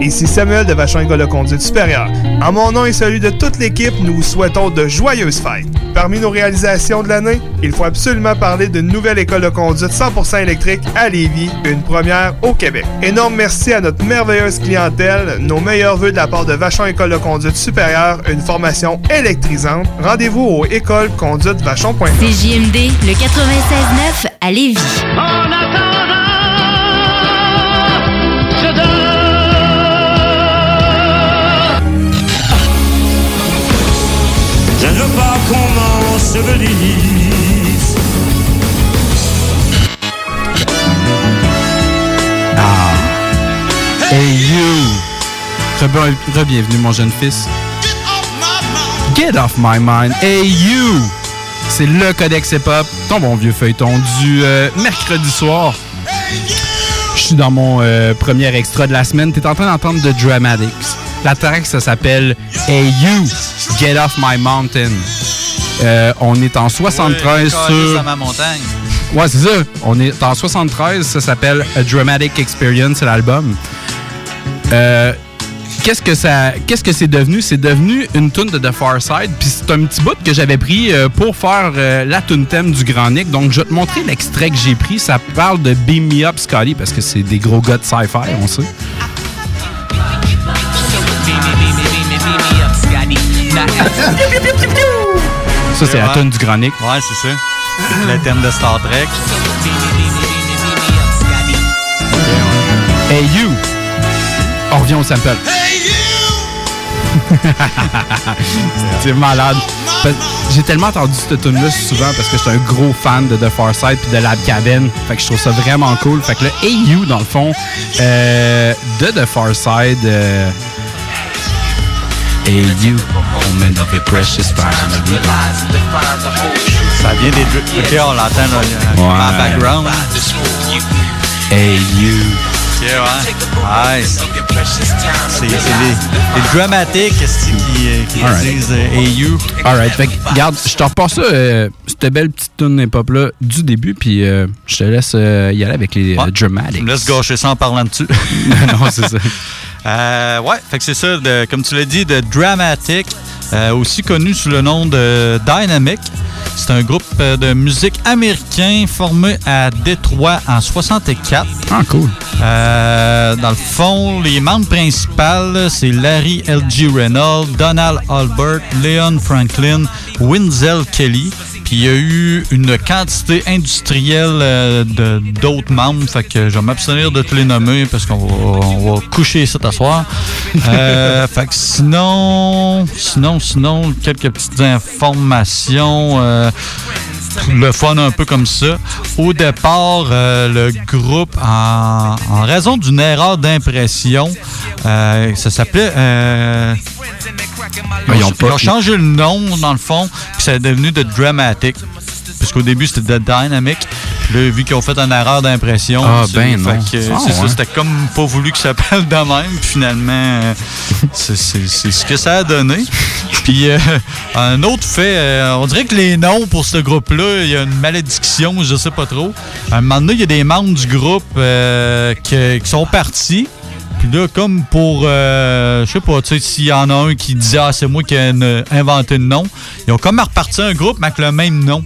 Ici Samuel de Vachon École de Conduite Supérieure. En mon nom et celui de toute l'équipe, nous vous souhaitons de joyeuses fêtes. Parmi nos réalisations de l'année, il faut absolument parler d'une nouvelle école de conduite 100% électrique à Lévis, une première au Québec. Énorme merci à notre merveilleuse clientèle, nos meilleurs voeux de la part de Vachon École de Conduite Supérieure, une formation électrisante. Rendez-vous au écoleconduitevachon.com. CJMD, le 96.9 à Lévis. Ah. Hey you! Re- Re-bienvenue, mon jeune fils. Get off my mind. Hey you! C'est le Codex Hip-Hop, ton bon vieux feuilleton du euh, mercredi soir. Je suis dans mon euh, premier extra de la semaine. T'es en train d'entendre The Dramatics. La track, ça s'appelle Hey You, Get Off My Mountain. Euh, on est en 73 Calisse sur... à ma montagne. Ouais, c'est ça. On est en 73. Ça s'appelle A Dramatic Experience, c'est l'album. Euh, Qu'est-ce que ça, qu'est-ce que c'est devenu? C'est devenu une tune de The Far Side, puis c'est un petit bout que j'avais pris euh, pour faire la tune thème du Grand Nick. Donc je vais te montrer l'extrait que j'ai pris. Ça parle de Beam Me Up Scotty parce que c'est des gros gars de sci-fi, on sait. Ça c'est la tune du Grand Nick. Ouais, c'est ça. Le thème de Star Trek. Hey you! On revient au sample. c'est malade. J'ai tellement entendu cette tune là souvent parce que je suis un gros fan de The Far Side puis de Lab Cabin. Fait que je trouve ça vraiment cool. Fait que le Hey You, dans le fond, euh, de The Far Side. euh, Hey You, moment of your precious time. Ça vient des deux. Ok, on l'entend là, Ouais. en background. Hey You. Ok, ouais. Ouais, c'est les, les dramatiques qui, euh, qui Alright. disent euh, Hey you? Alright, fait regarde, je te repasse ça, euh, cette belle petite tune hip-hop là du début, puis euh, je te laisse euh, y aller avec les euh, dramatics. Tu me laisses gâcher ça en parlant dessus. non, c'est ça. Euh, ouais, fait que c'est ça, de- comme tu l'as dit, de Dramatic, euh, aussi connu sous le nom de Dynamic. C'est un groupe euh, de musique américain formé à Détroit en 64. Ah, cool. Euh, dans le fond, les membres principaux, c'est Larry L.G. Reynolds, Donald Albert, Leon Franklin, Winzel Kelly. Il y a eu une quantité industrielle euh, de- d'autres membres. Fait que je vais m'abstenir de tous les nommer parce qu'on va, on va coucher ça ce soir. Euh, fait que sinon, sinon, sinon, quelques petites informations. euh, le fun un peu comme ça. Au départ, euh, le groupe, en, en raison d'une erreur d'impression, euh, ça s'appelait... euh, ils ont pas- ils ont changé le nom, dans le fond, puis c'est devenu The Dramatic. Puisqu'au début, c'était The Dynamic. Puis là, vu qu'ils ont fait une erreur d'impression, Ah, ben fait que, Ah, ça, c'était comme pas voulu que ça s'appelle de même. Finalement, euh, c'est c'est- c'est ce que ça a donné. Puis euh, un autre fait, euh, on dirait que les noms pour ce groupe-là, il y a une malédiction, je sais pas trop. À un moment donné, il y a des membres du groupe qui sont partis. Puis là, comme pour, euh, je sais pas, tu sais, s'il y en a un qui disait, ah, c'est moi qui ai inventé le nom, ils ont comme reparti un groupe mais avec le même nom.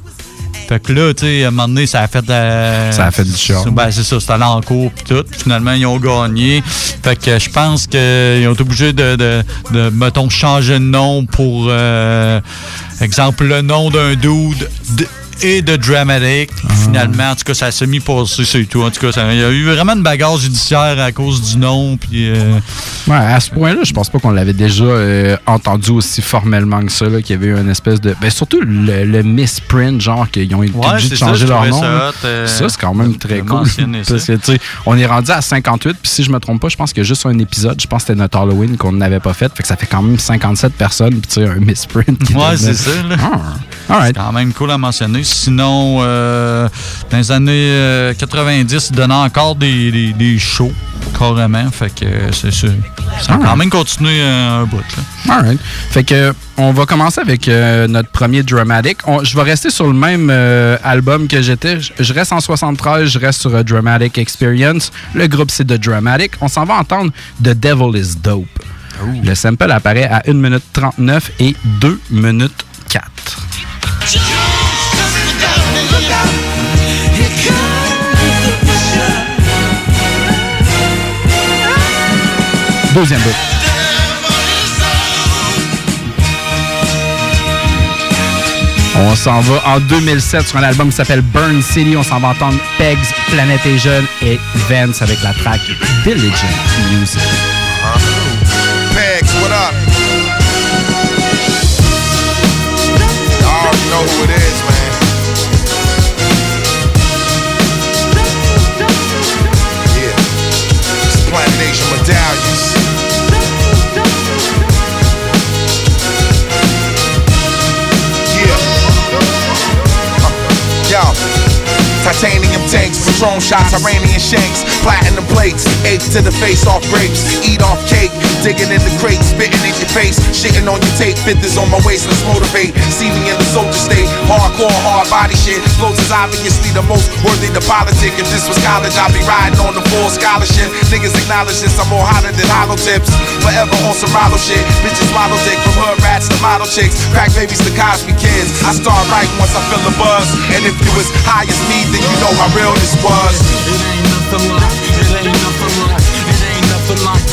Fait que là, tu sais, à un moment donné, ça a fait... euh, Ça a fait du charme. Ben, c'est ça, c'était en cours pis tout. Finalement, ils ont gagné. Fait que je pense qu'ils ont été obligés de, de, de, mettons, changer de nom pour, euh, exemple, le nom d'un dude et de Dramatic. Ah. Finalement, en tout cas, ça s'est mis passé, c'est tout. En tout cas, il y a eu vraiment une bagarre judiciaire à cause du nom. Puis, euh, Ouais, à ce point-là, je pense pas qu'on l'avait déjà euh, entendu aussi formellement que ça, qu'il y avait eu une espèce de. Ben, surtout le, le misprint, genre, qu'ils ont été Ouais, obligés de ça, changer leur nom. ça euh, ça, c'est quand même très cool. Parce que, on est rendu à 58, puis si je me trompe pas, je pense a juste un épisode. Je pense que c'était notre Halloween qu'on n'avait pas fait. Fait que ça fait quand même 57 personnes, puis tu sais, un misprint. Ouais, c'est ça. là. Ah, C'est quand même cool à mentionner. Sinon, euh, dans les années euh, 90, ils donnaient encore des, des, des shows, carrément. Fait que euh, c'est c'est- ça a Ah. quand même continué euh, un bout. Là. Alright. Fait que on va commencer avec euh, notre premier dramatic. On- je vais rester sur le même euh, album que j'étais. Je, je reste en 73, je reste sur euh, Dramatic Experience. Le groupe c'est The Dramatic. On s'en va entendre The Devil is Dope. Le sample apparaît à 1 minute 39 et 2 minutes 4. Deuxième bout. On s'en va en 2007 sur un album qui s'appelle Burn City. On s'en va entendre Pegs, Planète et Jeune et Vance avec la track Diligent Music. Pegs, what up? Titanium tanks, Patron shots, Iranian shanks, platinum plates, ache to the face off grapes, eat off cake, digging in the crates, spitting in your face, shitting on your tape, fifthers on my waist, let's motivate, see me in the soldier state, hardcore, hard body shit, flows is obviously the most worthy to politic, if this was college, I'd be riding on the full scholarship, niggas acknowledge this, I'm more hotter than hollow tips, forever on some model shit, bitches model dick, from hood rats to model chicks, crack babies to Cosby kids, I start right once I feel the buzz, and if you was high as me, then you know how real this was. It ain't nothing like, it ain't nothing like, it ain't nothing like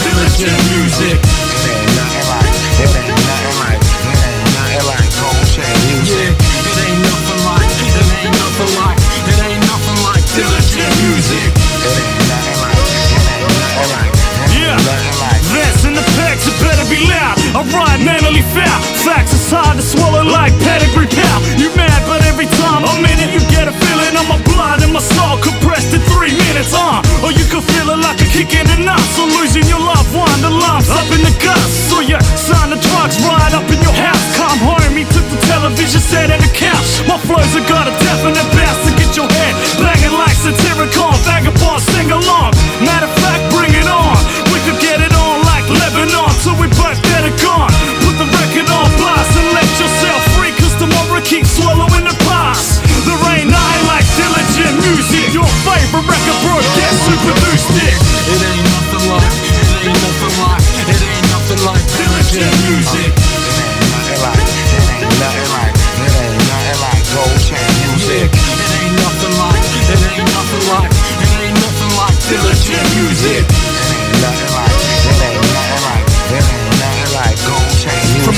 music. It ain't nothing like, it ain't nothing like, it ain't nothing like gold chain music. Yeah, it ain't nothing like, it ain't nothing like, it ain't nothing like diligent music. It ain't be loud. I ride mentally foul. Facts is hard to swallow like pedigree pal. You mad, but every time I'm in it, you get a feeling of my blood and my soul compressed in three minutes, uh. Or you can feel it like a kick in the nuts, or losing your loved one, the lumps up in the guts. So you sign the drugs right up in your house. Come home, he took the television set and the couch. My flows have got a definite bass to get your head banging like Satyricon. Vagabond, sing along. Matter of fact, bring it on. Swallowing the past. There ain't nothing like diligent music. Your favorite record broadcast who produced it. It ain't nothing like, it ain't nothing like, it ain't nothing like diligent music. It ain't nothing like, it ain't nothing like, it ain't nothing like gold chain music. It ain't nothing like, it ain't nothing like, it ain't nothing like diligent music.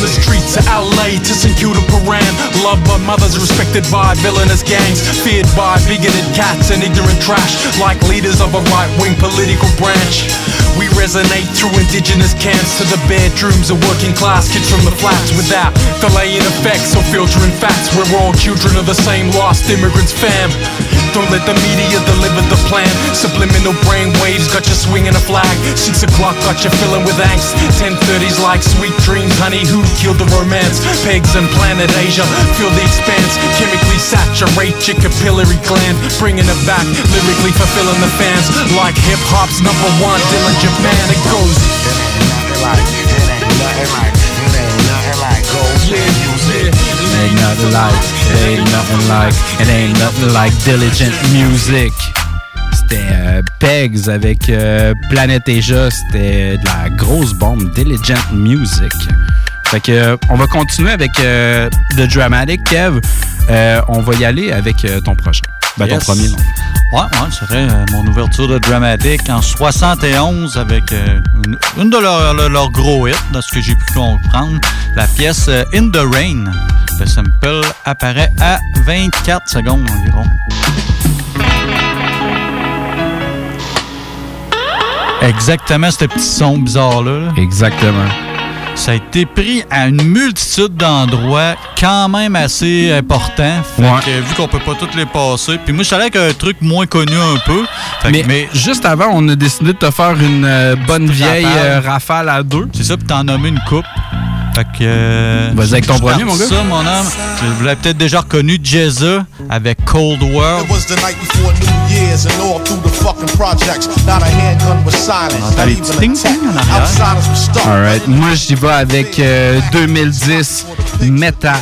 The streets of LA to St. Kilda Paran Loved by mothers, respected by villainous gangs. Feared by bigoted cats and ignorant trash. Like leaders of a right-wing political branch. We resonate through indigenous camps To the bedrooms of working class kids from the flats Without delaying effects or filtering facts. We're all children of the same lost immigrants fam Don't let the media deliver the plan. Subliminal brain waves got you swinging a flag. Six o'clock got you filling with angst. 1030s like sweet dreams Honey, who killed the romance? Pegs and planet Asia Feel the expanse. Chemically saturate your capillary gland. Bringing it back Lyrically fulfilling the fans. Like hip-hop's number one Dylan Japan It goes. It ain't nothing like, it. Ain't nothing like C'était Pegs avec euh, Planète Asia, c'était de la grosse bombe Diligent Music. Fait que, euh, on va continuer avec euh, The Dramatic. Kev, euh, on va y aller avec ton prochain. Ben, ton Yes. premier, non? Ouais, ouais, serait euh, mon ouverture de Dramatic en 71 avec euh, une, une de leurs leur, leurs gros hits, de ce que j'ai pu comprendre. La pièce euh, In the Rain. Le sample apparaît à 24 secondes environ. Exactement ce petit son bizarre-là. là. Exactement. Ça a été pris à une multitude d'endroits quand même assez importants. Fait Ouais. que, vu qu'on peut pas tous les passer. Puis moi, je suis allé avec un truc moins connu un peu. Fait que- Mais, juste avant, on a décidé de te faire une euh, bonne vieille rafale. euh, rafale à deux. C'est ça, puis t'en nommer une coupe. Fait que. euh, Vas-y avec ton premier, mon gars. ça, mon homme. Vous l'avez peut-être déjà reconnu, Jezza, avec Cold World. Year's and all through the fucking projects. Not a handgun was silent. entend Not even en. Outsiders were stuck. Alright. Moi, j'y vais avec euh, 2010 Meta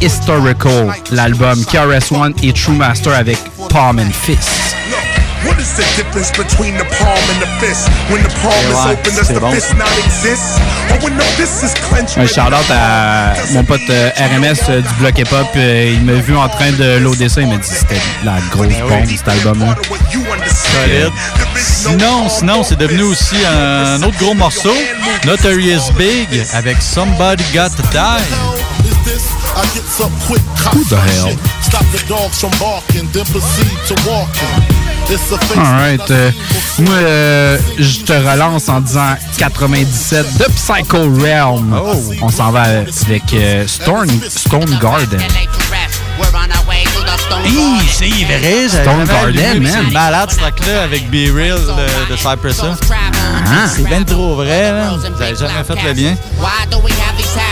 Historical, l'album KRS-One et True Master avec Palm and Fist. Is the difference between the palm and the fist? When the palm is open, does c'est the bon. fist not exist? Or when the fist is clenched? Un shout-out à mon pote euh, RMS euh, du bloc hip-hop. Euh, il m'a vu en train de loader ça. Il m'a dit que c'était la grosse bombe, cet album-là. Solide. Sinon, sinon, c'est devenu aussi un autre gros morceau, Notorious Big, avec Somebody Got to Die. I gets up quick, cop Who the hell? shit. Stop the dogs from barking, then proceed to walking. Alright. euh, moi, euh, je te relance en disant 97 de Psycho Realm. On s'en va avec euh, Storm, Stone Garden. Hi, c'est vrai, j'avais Stone Garden, man. Malade ce track-là avec Be Real de, de Cypress. Ah. C'est bien trop vrai, man. J'avais jamais fait le lien?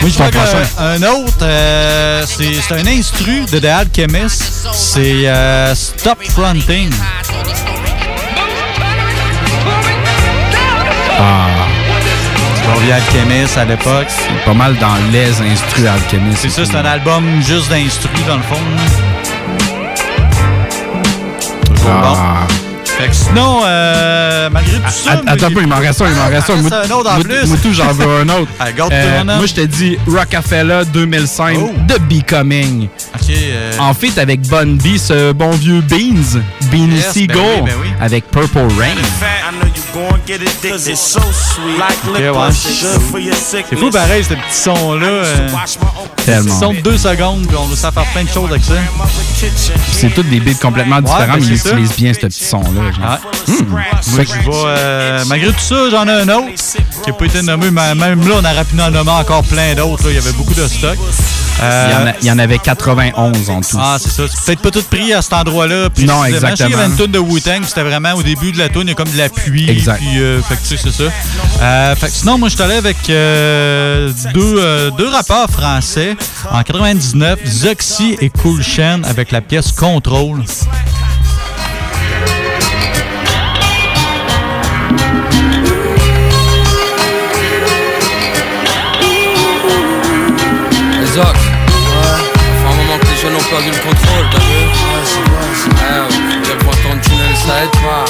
Moi, je prochain. un autre, euh, c'est un instru de The Alchemist. C'est euh, Stop Fronting. Ah, Bon, vieux Alchemist à l'époque. c'est pas mal dans les instrus alchimistes. C'est ça, c'est un album juste d'instru dans le fond. Toujours Ah. bon. Fait que sinon, euh, malgré tout ça. Att- Attends un peu, il m'en reste un, il m'en reste un. Moi, un autre en plus. moi tout, j'en veux un autre. Ah, Euh, moi, je te dis Rockefeller 2005 Oh. de Becoming. Ok, euh, En fait, avec Bun B, ce bon vieux Beans, Beanie ben Seagull, ben avec Purple Rain. I know you gon' get addicted. It's so sweet. Like Ok, liquor, ouais. good for your sickness. C'est fou pareil, ce petit son-là. euh, Tellement. Petit son de deux secondes, puis on réussit à faire plein de choses avec ça. C'est tous des beats complètement différents, ben, mais ils ça. utilisent bien ce petit son-là. que- je vais, euh, malgré tout ça, j'en ai un autre qui n'a pas été nommé, mais même là, on aurait pu en nommer encore plein d'autres. Il y avait beaucoup de stock. Euh, il, y en a- il y en avait 91 en tout. Ah, c'est ça. C'est peut-être pas tout pris à cet endroit-là. Non, Je sais qu'il y avait exactement. une toune de Wu-Tang, c'était vraiment au début de la toune, il y a comme de la pluie. Exact. Puis, euh, fait que tu sais, c'est ça. Euh, fait que sinon, moi, je suis allé avec euh, deux, euh, deux rappeurs français. En 99, Zoxy et Cool Chain avec la pièce Control. Les Zoc, ouais. fait un moment que les jeunes ont perdu le contrôle, t'as vu Ouais, c'est vrai, c'est vrai. point ton tunnel, ça aide pas.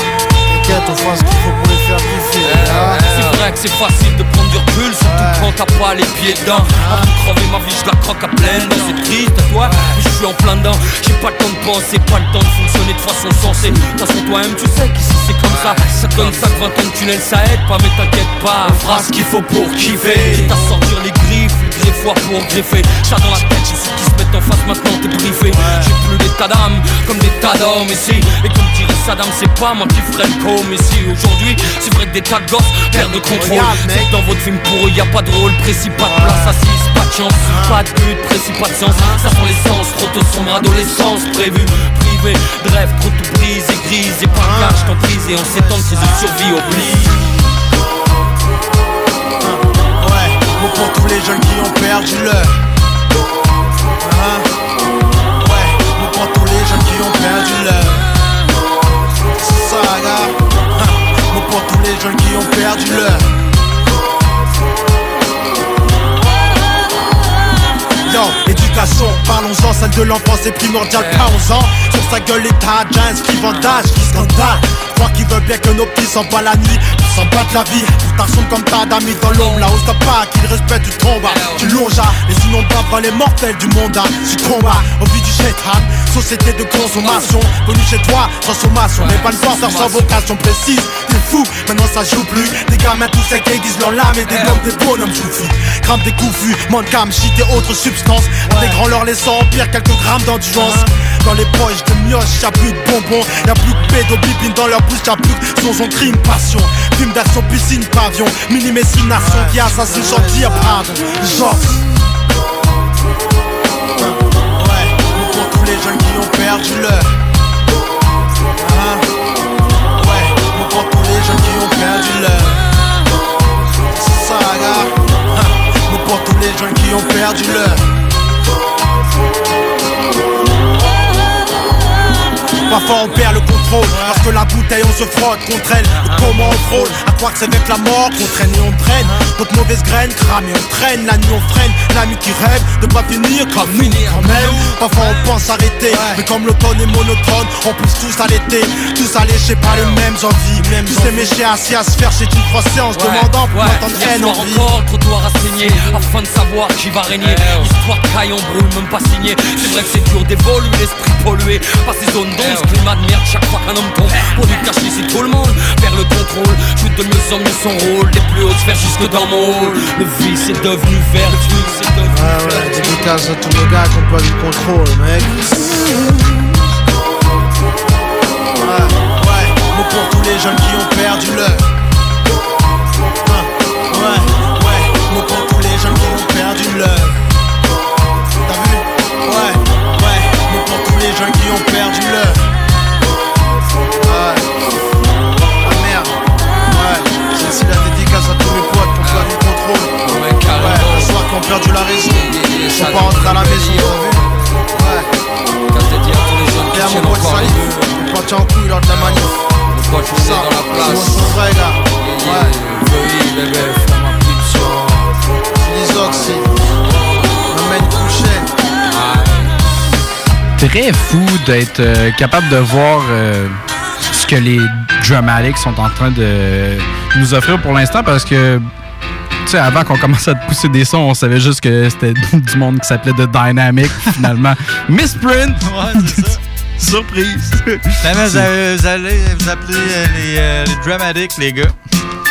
T'inquiète, on fera ce qu'il faut C'est vrai que c'est facile de prendre du recul, surtout quand t'as pas les pieds dedans. Avant de crever ma vie, je la croque à pleine dents. C'est triste toi, mais je suis en plein dedans. J'ai pas le temps de penser, pas le temps de fonctionner de façon sensée. Toute façon, toi-même, tu sais qu'ici c'est comme ça. Ça donne ça que 20 ans de tunnel, ça aide pas, mais t'inquiète pas. Fera ce qu'il faut pour kiffer. Quitte à sortir les griffes, greffoirs pour greffer. Ça dans la tête, j'ai ceux qui se mettent en face, maintenant t'es briefé. J'ai plus des tas d'âmes, comme des tas d'hommes ici. Et comme dirait Saddam, c'est pas moi qui ferai le com ici. Aujourd'hui, c'est vrai que des tas de gosses perdent de contrôle. C'est dans votre film pour eux, y a pas de rôle précis, pas de place assise, pas de chance, pas de but précis, pas de sens. Ça sent l'essence, trop tôt sombre adolescence prévue, privée, de rêve, trop tout brise et grise. Et par cage, t'emprise et en s'étend de survie oblige. Pour tous les jeunes qui ont perdu leur. Hein? Ouais, pour tous les jeunes qui ont perdu ça, gars. Hein? Bon pour tous les jeunes qui ont perdu leur. Yo, éducation, parlons-en, de l'enfance est primordiale, pas 11 ans. Sur sa gueule, les de gens qui qui scandale. Crois qu'ils veulent bien que nos petits s'en pas la nuit. s'en battent la vie Pour sombre comme ta d'amis dans l'ombre hausse t'as pas qu'il respecte du tomba Tu longes les innombrables les mortels du monde hein. Tu combats au vie du shaitan Société de consommation Venu chez toi, transformation Les balles forceurs sans vocation précise T'es fou, maintenant ça joue plus Des gamins tous secs aiguisent leur lame Et des gommes des bonhommes souffris Crame des couffus, cam, shit et autres substances. Intégrant leur les pire quelques grammes d'endurance. Dans les poches de mioche, y'a plus de bonbons Y'a plus de pédobibine dans leur bouche, y'a plus de son, son crime, passion. Film d'action, piscine, pavillon Mini-messination qui assassine dire pardon Genre Ouais, les jeunes qui ont perdu leur Hein. Ouais, pour tous les jeunes qui ont perdu leur jeunes qui ont perdu leur Parfois on perd le contrôle. Parce que la bouteille on se frotte contre elle. Comment on frôle À croire que c'est avec la mort qu'on traîne et on traîne. Notre mauvaise graine crame et on traîne. La nuit on freine. L'ami qui rêve de pas finir comme nous. Quand même Parfois on pense arrêter. Mais comme l'automne est monotone On pousse tous à l'été. Tous alléchés par les mêmes envies. Tous ces méchés assis à se faire chez une croissance Demandant pour entendre haine en encore le trottoir à saigner Afin de savoir qui va régner. Histoire de caille on brûle même pas signé C'est vrai que c'est dur d'évoluer l'esprit pollué Par ces zones d'ombre climat de merde chaque fois qu'un homme tombe Pour lui cacher c'est tout le monde. Vers le contrôle Joue de mieux en mieux son rôle. Les plus hautes sphères jusque dans mon hall. Le vice est devenu vert Le vice est devenu Ouais ouais, dédicace à tous les gars qui ont pas du contrôle mec. Ouais, ouais, mais pour tous les jeunes qui ont perdu leur ont perdu la raison Ils sont pas à la maison, lors de la Très fou d'être euh, capable de voir euh, ce que les Dramatics sont en train de nous offrir pour l'instant parce que tu sais, avant qu'on commence à te pousser des sons, on savait juste que c'était du monde qui s'appelait The Dynamic, finalement. Misprint! Ouais, c'est ça. Surprise! Ben, vous, allez vous appelez euh, les, euh, les Dramatics, les gars.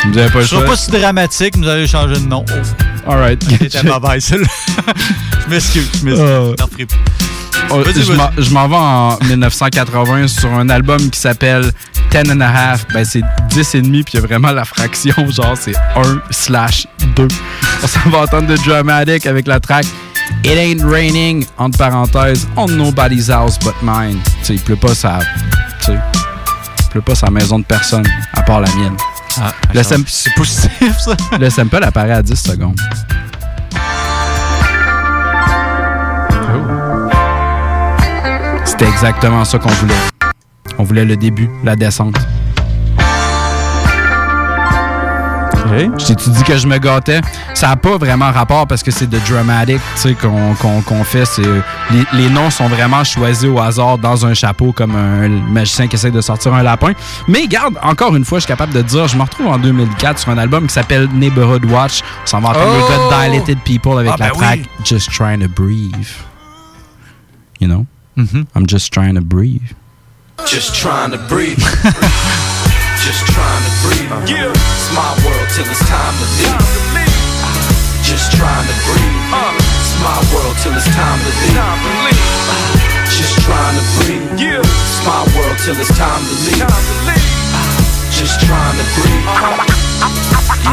Vous avez pas le Je choix. pas si dramatique, vous allez changer de nom. Alright. C'était mauvaise, celle-là. Je m'excuse, je m'excuse. Oh. Oh, je m'en vais en 1980 sur un album qui s'appelle Ten and a Half. Ben, c'est 10 et demi, puis il y a vraiment la fraction, genre c'est 1 slash 2. On s'en va entendre de Dramatic avec la track It Ain't Raining, entre parenthèses, on nobody's house but mine. Tu sais, il pleut pas sa... Tu sais, il pleut pas sa maison de personne, à part la mienne. le attends, sam- c'est positif, ça. Le sample apparaît à 10 secondes. C'était exactement ça qu'on voulait. On voulait le début, la descente. Je t'ai dit que je me gâtais? Ça n'a pas vraiment rapport parce que c'est de dramatic tu sais, qu'on qu'on- qu'on fait. Les, les noms sont vraiment choisis au hasard dans un chapeau comme un magicien qui essaie de sortir un lapin. Mais garde, encore une fois, je suis capable de dire, je me retrouve en 2004 sur un album qui s'appelle Neighborhood Watch. On s'en va entendre Oh! le gars Dilated People avec Ah, la ben track oui. Just Trying to Breathe. You know? Mm-hmm. I'm just trying to breathe. Just trying to breathe. Just trying to breathe. Yeah. It's my world till it's time to leave. Just trying to breathe. Uh. It's my world till it's time to leave. Just trying to breathe. Yeah. It's my world till it's time to leave. Just trying to breathe. Uh-huh.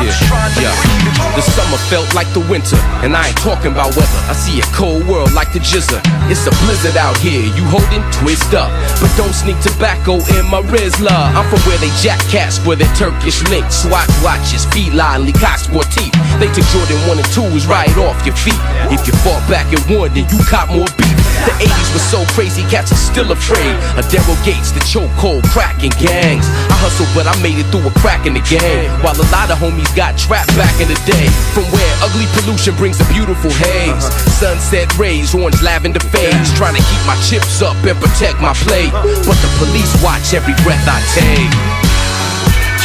Yeah, yeah. The summer felt like the winter, and I ain't talking about weather. I see a cold world like the jizzer. It's a blizzard out here, you holding, twist up. But don't sneak tobacco in my Rizla. I'm from where they jack cats for their Turkish link. Swat watches, feline, sport teeth. They took Jordan 1 and 2 was right off your feet. If you fought back and won, then you caught more beef. The 80s was so crazy, cats are still afraid. A Daryl Gates, the chokehold, cracking gangs. I hustled, but I made it through a crack in the game. While a lot of homies got trapped back in the day. From where ugly pollution brings a beautiful haze. Sunset rays, orange lavender fades. Trying to keep my chips up and protect my plate. But the police watch every breath I take.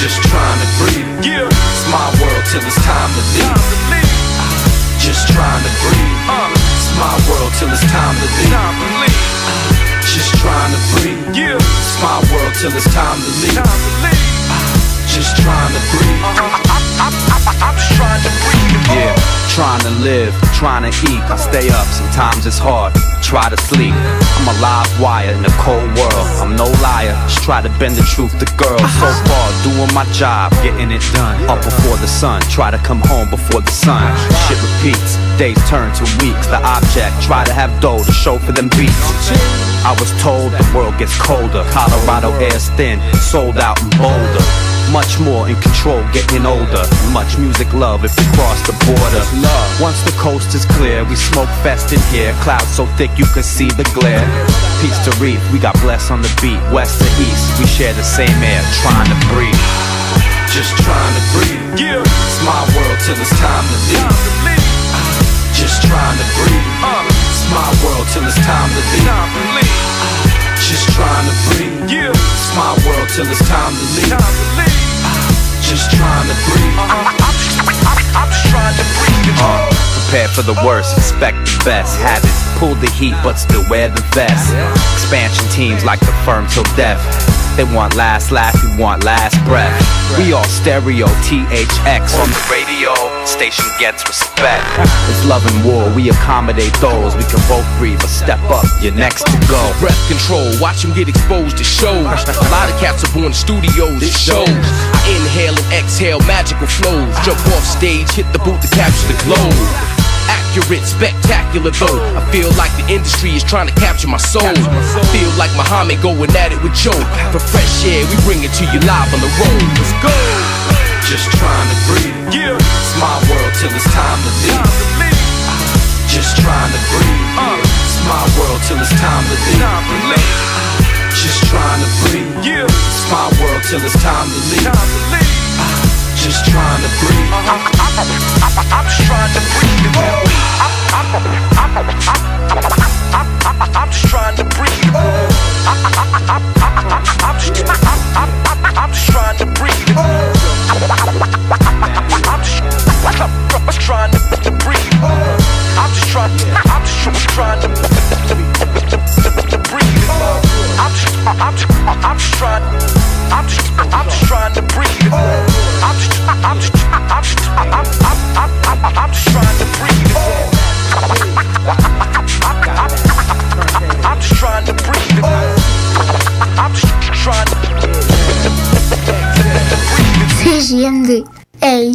Just trying to breathe. It's my world till it's time to leave. Just trying to breathe. It's my world till it's time to leave. Just trying to breathe. It's my world till it's time to leave. Just trying to breathe. I'm just trying to breathe. Yeah, trying to live, trying to eat. I stay up, sometimes it's hard. Try to sleep. I'm a live wire in a cold world. I'm no liar, just try to bend the truth to girls. So uh-huh. far, doing my job, getting it done. Up before the sun, try to come home before the sun. Shit repeats, days turn to weeks. The object, try to have dough to show for them beats. I was told the world gets colder. Colorado air's thin, sold out in Boulder. Much more in control, getting older. Much music love if we cross the border. Love. Once the coast is clear, we smoke fest in here. Clouds so thick you can see the glare. Peace to reef, we got blessed on the beat. West to east, we share the same air, trying to breathe. Just trying to breathe. It's my world till it's time to leave. Just trying to breathe. It's my world till it's time to leave. Just trying to breathe. It's my world till it's time to leave. Just trying to breathe. I'm just trying to breathe. Uh, prepare for the worst, expect the best. Habits, pull the heat, but still wear the vest. Expansion teams like the firm till death. They want last laugh, we want last breath. We all stereo, THX on the radio. Station gets respect. It's love and war, we accommodate those. We can both breathe, but step up, you're next to go. Breath control, watch him get exposed to shows. A lot of cats up on studios, it shows. I inhale and exhale magical flows. Jump off stage, hit the booth to capture the globe. Accurate, spectacular though. I feel like the industry is trying to capture my soul. I feel like Muhammad going at it with Joe. For fresh air, we bring it to you live on the road. Let's go. Just trying to breathe. It's my world till it's time to leave. Just trying to breathe. It's my world till it's time to leave. Just trying to breathe. It's my world till it's time to leave. Just trying to breathe. I'm just trying to breathe. I'm just trying to breathe. I'm just trying to breathe. I'm just trying to breathe. I'm just trying. I'm to breathe. I'm just. I'm. I'm trying. I'm just. Trying to breathe. I'm just. I'm just. I'm just trying CJMD. Hey,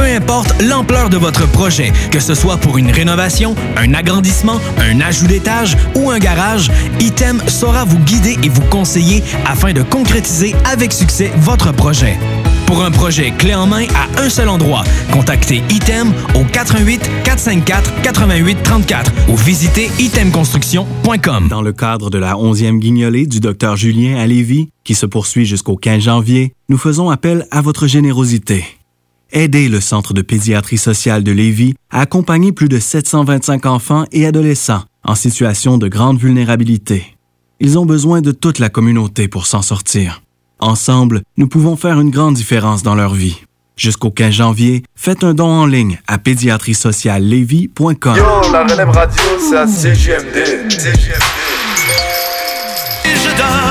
Peu importe l'ampleur de votre projet, que ce soit pour une rénovation, un agrandissement, un ajout d'étage ou un garage, Item saura vous guider et vous conseiller afin de concrétiser avec succès votre projet. Pour un projet clé en main à un seul endroit, contactez Item au 88 454 88 34 ou visitez itemconstruction.com. Dans le cadre de la 11e guignolée du Dr Julien à Lévis, qui se poursuit jusqu'au 15 janvier, nous faisons appel à votre générosité. Aidez le Centre de pédiatrie sociale de Lévis à accompagner plus de 725 enfants et adolescents en situation de grande vulnérabilité. Ils ont besoin de toute la communauté pour s'en sortir. Ensemble, nous pouvons faire une grande différence dans leur vie. Jusqu'au 15 janvier, faites un don en ligne à pédiatriesociallevy.com. Yo, la relève radio, c'est à CGMD. Je dors.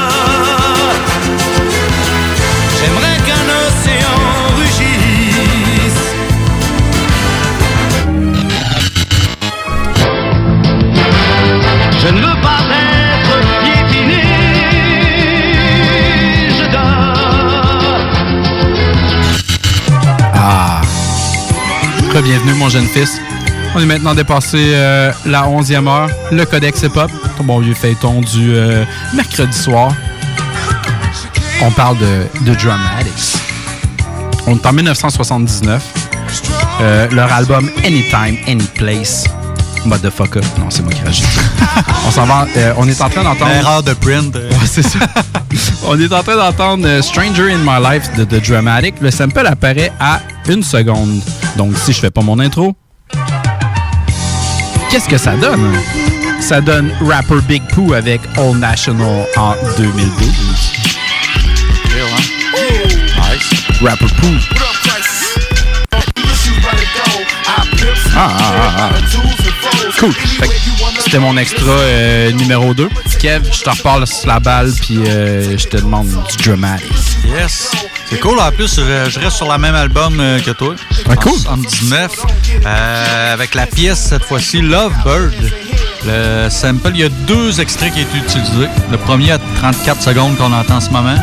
Je ne veux pas être piétiné. Je dors. Ah. Bienvenue, mon jeune fils. On est maintenant dépassé euh, la 11e heure. Le Codex Hip Hop, ton bon vieux feuilleton du euh, mercredi soir. On parle de, de Dramatics. On est en 1979. Euh, leur album Anytime, Anyplace Motherfucker. Non, c'est moi qui rajoute. on s'en va. euh, on est en train d'entendre. Erreur de print. Ouais, c'est ça. On est en train d'entendre euh, Stranger in My Life de The Dramatic. Le sample apparaît à une seconde. Donc, si je fais pas mon intro, qu'est-ce que ça donne? Ça donne Rapper Big Pooh avec All National en 2012. Rapper Pooh. Ah, ah, ah, ah. Cool. C'était mon extra euh, numéro 2. Kev, je te reparle sur la balle, puis euh, je te demande du dramatic. Yes. C'est cool. En plus, je je reste sur le même album euh, que toi. Ouais, cool. En 19. euh, avec la pièce, cette fois-ci, Love Bird. Le sample, il y a deux extraits qui ont été utilisés. Le premier à 34 secondes qu'on entend en ce moment.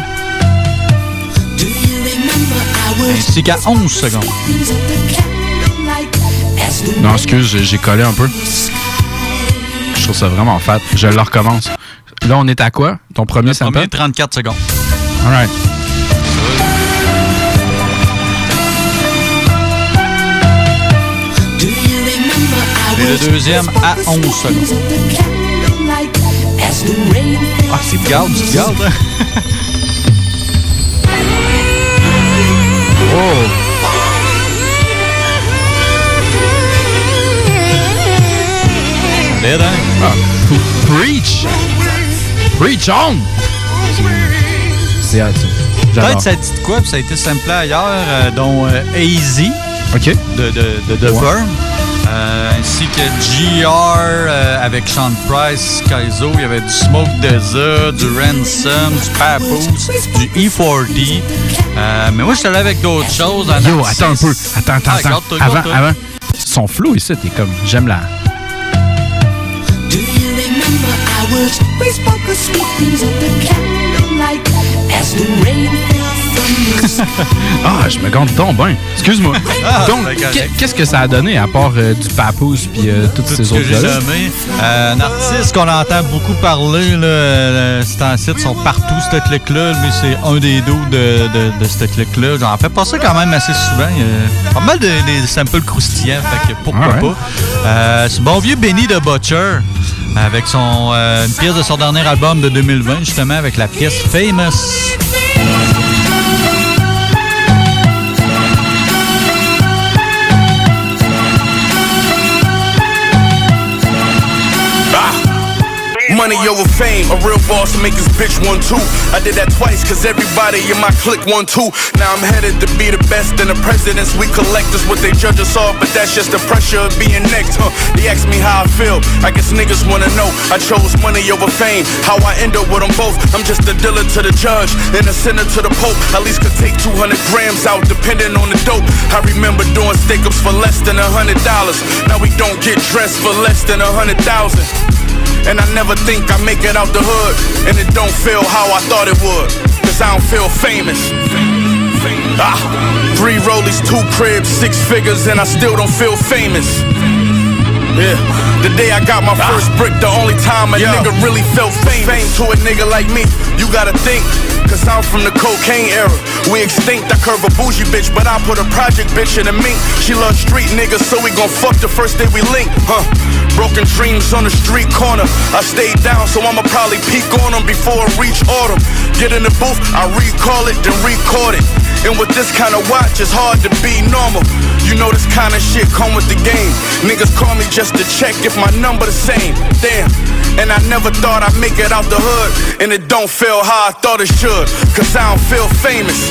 Ainsi qu'à 11 secondes. Non, excuse, j'ai- collé un peu. Je trouve ça vraiment fat. Je le recommence. Là, on est à quoi? Ton premier sample? Premier 34 secondes. Alright. Et le deuxième à 11 secondes. Ah, c'est garde, du garde. Solide, hein? Ah, preach! Preach on! C'est hot, ça. Peut-être ça dit de quoi, puis ça a été samplé ailleurs, euh, dont euh, Easy OK. de, de, de, Ouais. Firm, euh, ainsi que GR euh, avec Sean Price, Kaizo. Il y avait du Smoke Deza, du Ransom, du Papoose, du E4D. Euh, mais moi, je suis allé avec d'autres choses. Yo, attends un peu. Attends, attends, Ah, attends. avant, avant. Son flow ici, t'es comme. J'aime la. Ah, je me gante donc bien. Excuse-moi. Ah, donc, qu'est- qu'est-ce que ça a donné à part euh, du papoose puis euh, toutes Tout ces ce autres nommé. Euh, un artiste qu'on entend beaucoup parler, là, euh, c'est en site, sont partout, cette clique-là. Lui, c'est un des dos de, de, de cette clique-là. J'en fais passer quand même assez souvent. Il y a pas mal de, des samples croustillants, fait que pourquoi Ah ouais. pas. Euh, c'est bon vieux Benny the Butcher, avec son, euh, une pièce de son dernier album de 2020, justement, avec la pièce Famous. Money over fame, a real boss make his bitch one too. I did that twice cause everybody in my clique one too. Now I'm headed to be the best and the presidents we collect is what they judge us off, but that's just the pressure of being next, huh? They ask me how I feel, I guess niggas wanna know. I chose money over fame, how I end up with them both. I'm just a dealer to the judge and a sinner to the pope. At least could take 200 grams out depending on the dope. I remember doing steak ups for less than a hundred dollars. Now we don't get dressed for less than a hundred thousand. And I never think I make it out the hood. And it don't feel how I thought it would. Cause I don't feel famous. Ah, three rollies, two cribs, six figures, and I still don't feel famous. Yeah, the day I got my first brick, the only time a nigga really felt fame. Fame to a nigga like me, you gotta think. Cause I'm from the cocaine era. We extinct, I curve a bougie bitch, but I put a project bitch in a mink. She loves street niggas, so we gon' fuck the first day we link, huh? Broken dreams on the street corner. I stayed down, so I'ma probably peek on them before I reach autumn. Get in the booth, I recall it, then record it. And with this kind of watch, it's hard to be normal. You know this kind of shit come with the game. Niggas call me just to check if my number the same. Damn. And I never thought I'd make it out the hood. And it don't feel how I thought it should. Cause I don't feel famous.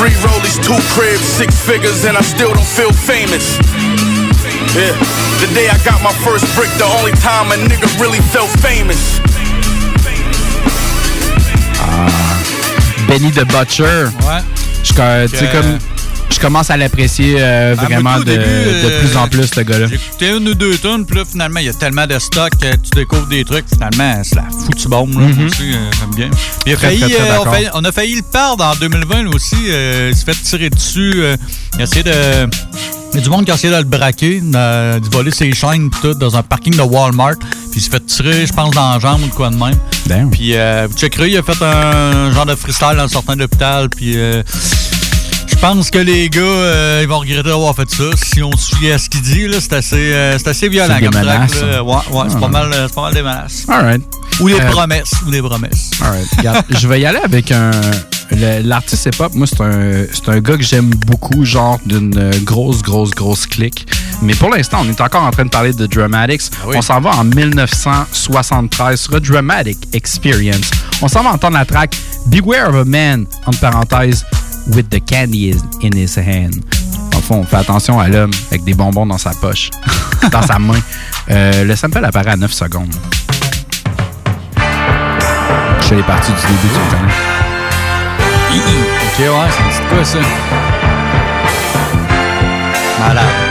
Three rollies, two cribs, six figures, and I still don't feel famous. Yeah. The day I got my first brick, the only time a nigga really felt famous. Benny the Butcher. Ouais. Je, comme- je commence à l'apprécier euh, Ah, vraiment de, début, de euh, plus en plus, ce gars-là. J'ai écouté une ou deux tonnes, puis là, finalement, il y a tellement de stock que tu découvres des trucs. Finalement, c'est la foutue bombe, là. Mhm. Aussi, euh, j'aime bien. Puis il a Très, failli, très, très on, d'accord. failli- on a failli le perdre en 2020, lui aussi. Il s'est fait tirer dessus. il a essayé de. Il y a du monde qui a essayé de le braquer, de, de voler ses chaînes tout dans un parking de Walmart. Puis il s'est fait tirer, je pense, dans la jambe ou de quoi de même. Puis euh, vous checkerez, il a fait un genre de freestyle en sortant de l'hôpital. Puis euh, pense que les gars, euh, ils vont regretter d'avoir fait ça. Si on se fie à ce qu'il dit, c'est assez, euh, assez violent comme track, menaces, là. hein. Ouais, ouais, c'est Ah. pas mal, euh, pas mal des menaces. All right. Ou des promesses, ou des promesses. All right. Regarde, je vais y aller avec un. L'artiste hip-hop, moi, c'est un, c'est un gars que j'aime beaucoup, genre d'une grosse, grosse, grosse clique. Mais pour l'instant, on est encore en train de parler de Dramatics. On s'en va en 1973 sur A Dramatic Experience. On s'en va entendre la track Beware of a Man, entre parenthèses, with the candy in his hand. En fond, on fait attention à l'homme avec des bonbons dans sa poche, dans sa main. Euh, le sample apparaît à 9 secondes. Je fais les parties du début, tu connais. Ok, ouais, c'est c'est quoi ça? Malade.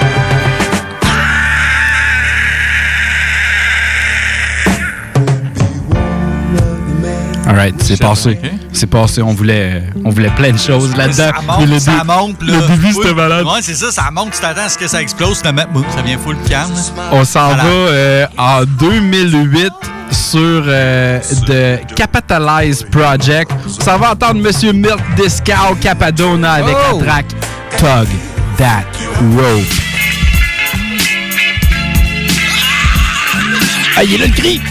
Alright, c'est passé. C'est passé. On voulait, on voulait plein de choses là-dedans. Ça monte, le ça dé- monte. Là. Le début, c'était malade. Ouais, c'est ça, ça monte. Tu t'attends à ce que ça explose. Finalement, ça vient full calme. On s'en Voilà. va euh, en 2008 sur euh, The Capitalize Project. On s'en va entendre Monsieur Milk Discow Capadona avec Oh! la track Tug That Rope. Ah, il est là le cri!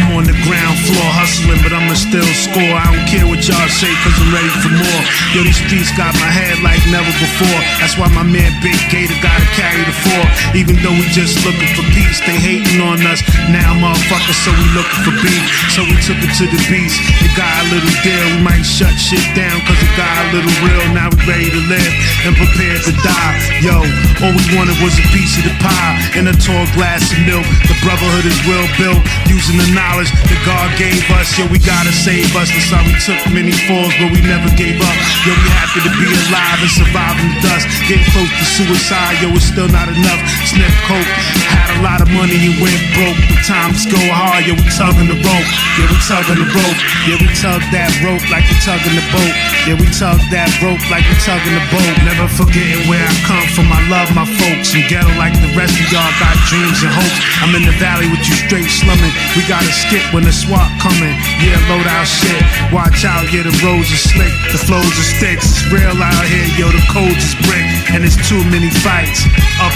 I'm on the floor hustling, but I'ma still score. I don't care what y'all say, cause I'm ready for more. Yo, these streets got my head like never before. That's why my man Big Gator gotta carry the four. Even though we just looking for peace, they hating on us. Now, motherfuckers, so we looking for beef. So we took it to the beast. It got a little deal. We might shut shit down, cause it got a little real. Now we ready to live and prepared to die. Yo, all we wanted was a piece of the pie and a tall glass of milk. The brotherhood is well built using the knowledge that God gave us. Yo, we gotta save us. That's how we took many falls, but we never gave up. Yo, we happy to be alive and surviving the dust. Getting close to suicide, yo, it's still not enough. Sniff coke, had a lot of money and went broke. The times go hard, yo, we tugging the rope. Yeah, we tugging the rope. Yeah, we tug that rope like we tugging the boat. Yeah, we tug that rope like we tugging the boat. Never forgetting where I come from. I love my folks. And ghetto like the rest of y'all got dreams and hopes. I'm in the valley with you straight slumming. We gotta skip when the SWAT coming. Yeah, load out shit. Watch out, yeah, the roads are slick. The flows are sticks. It's real out here, yo, the codes is brick. And it's too many fights.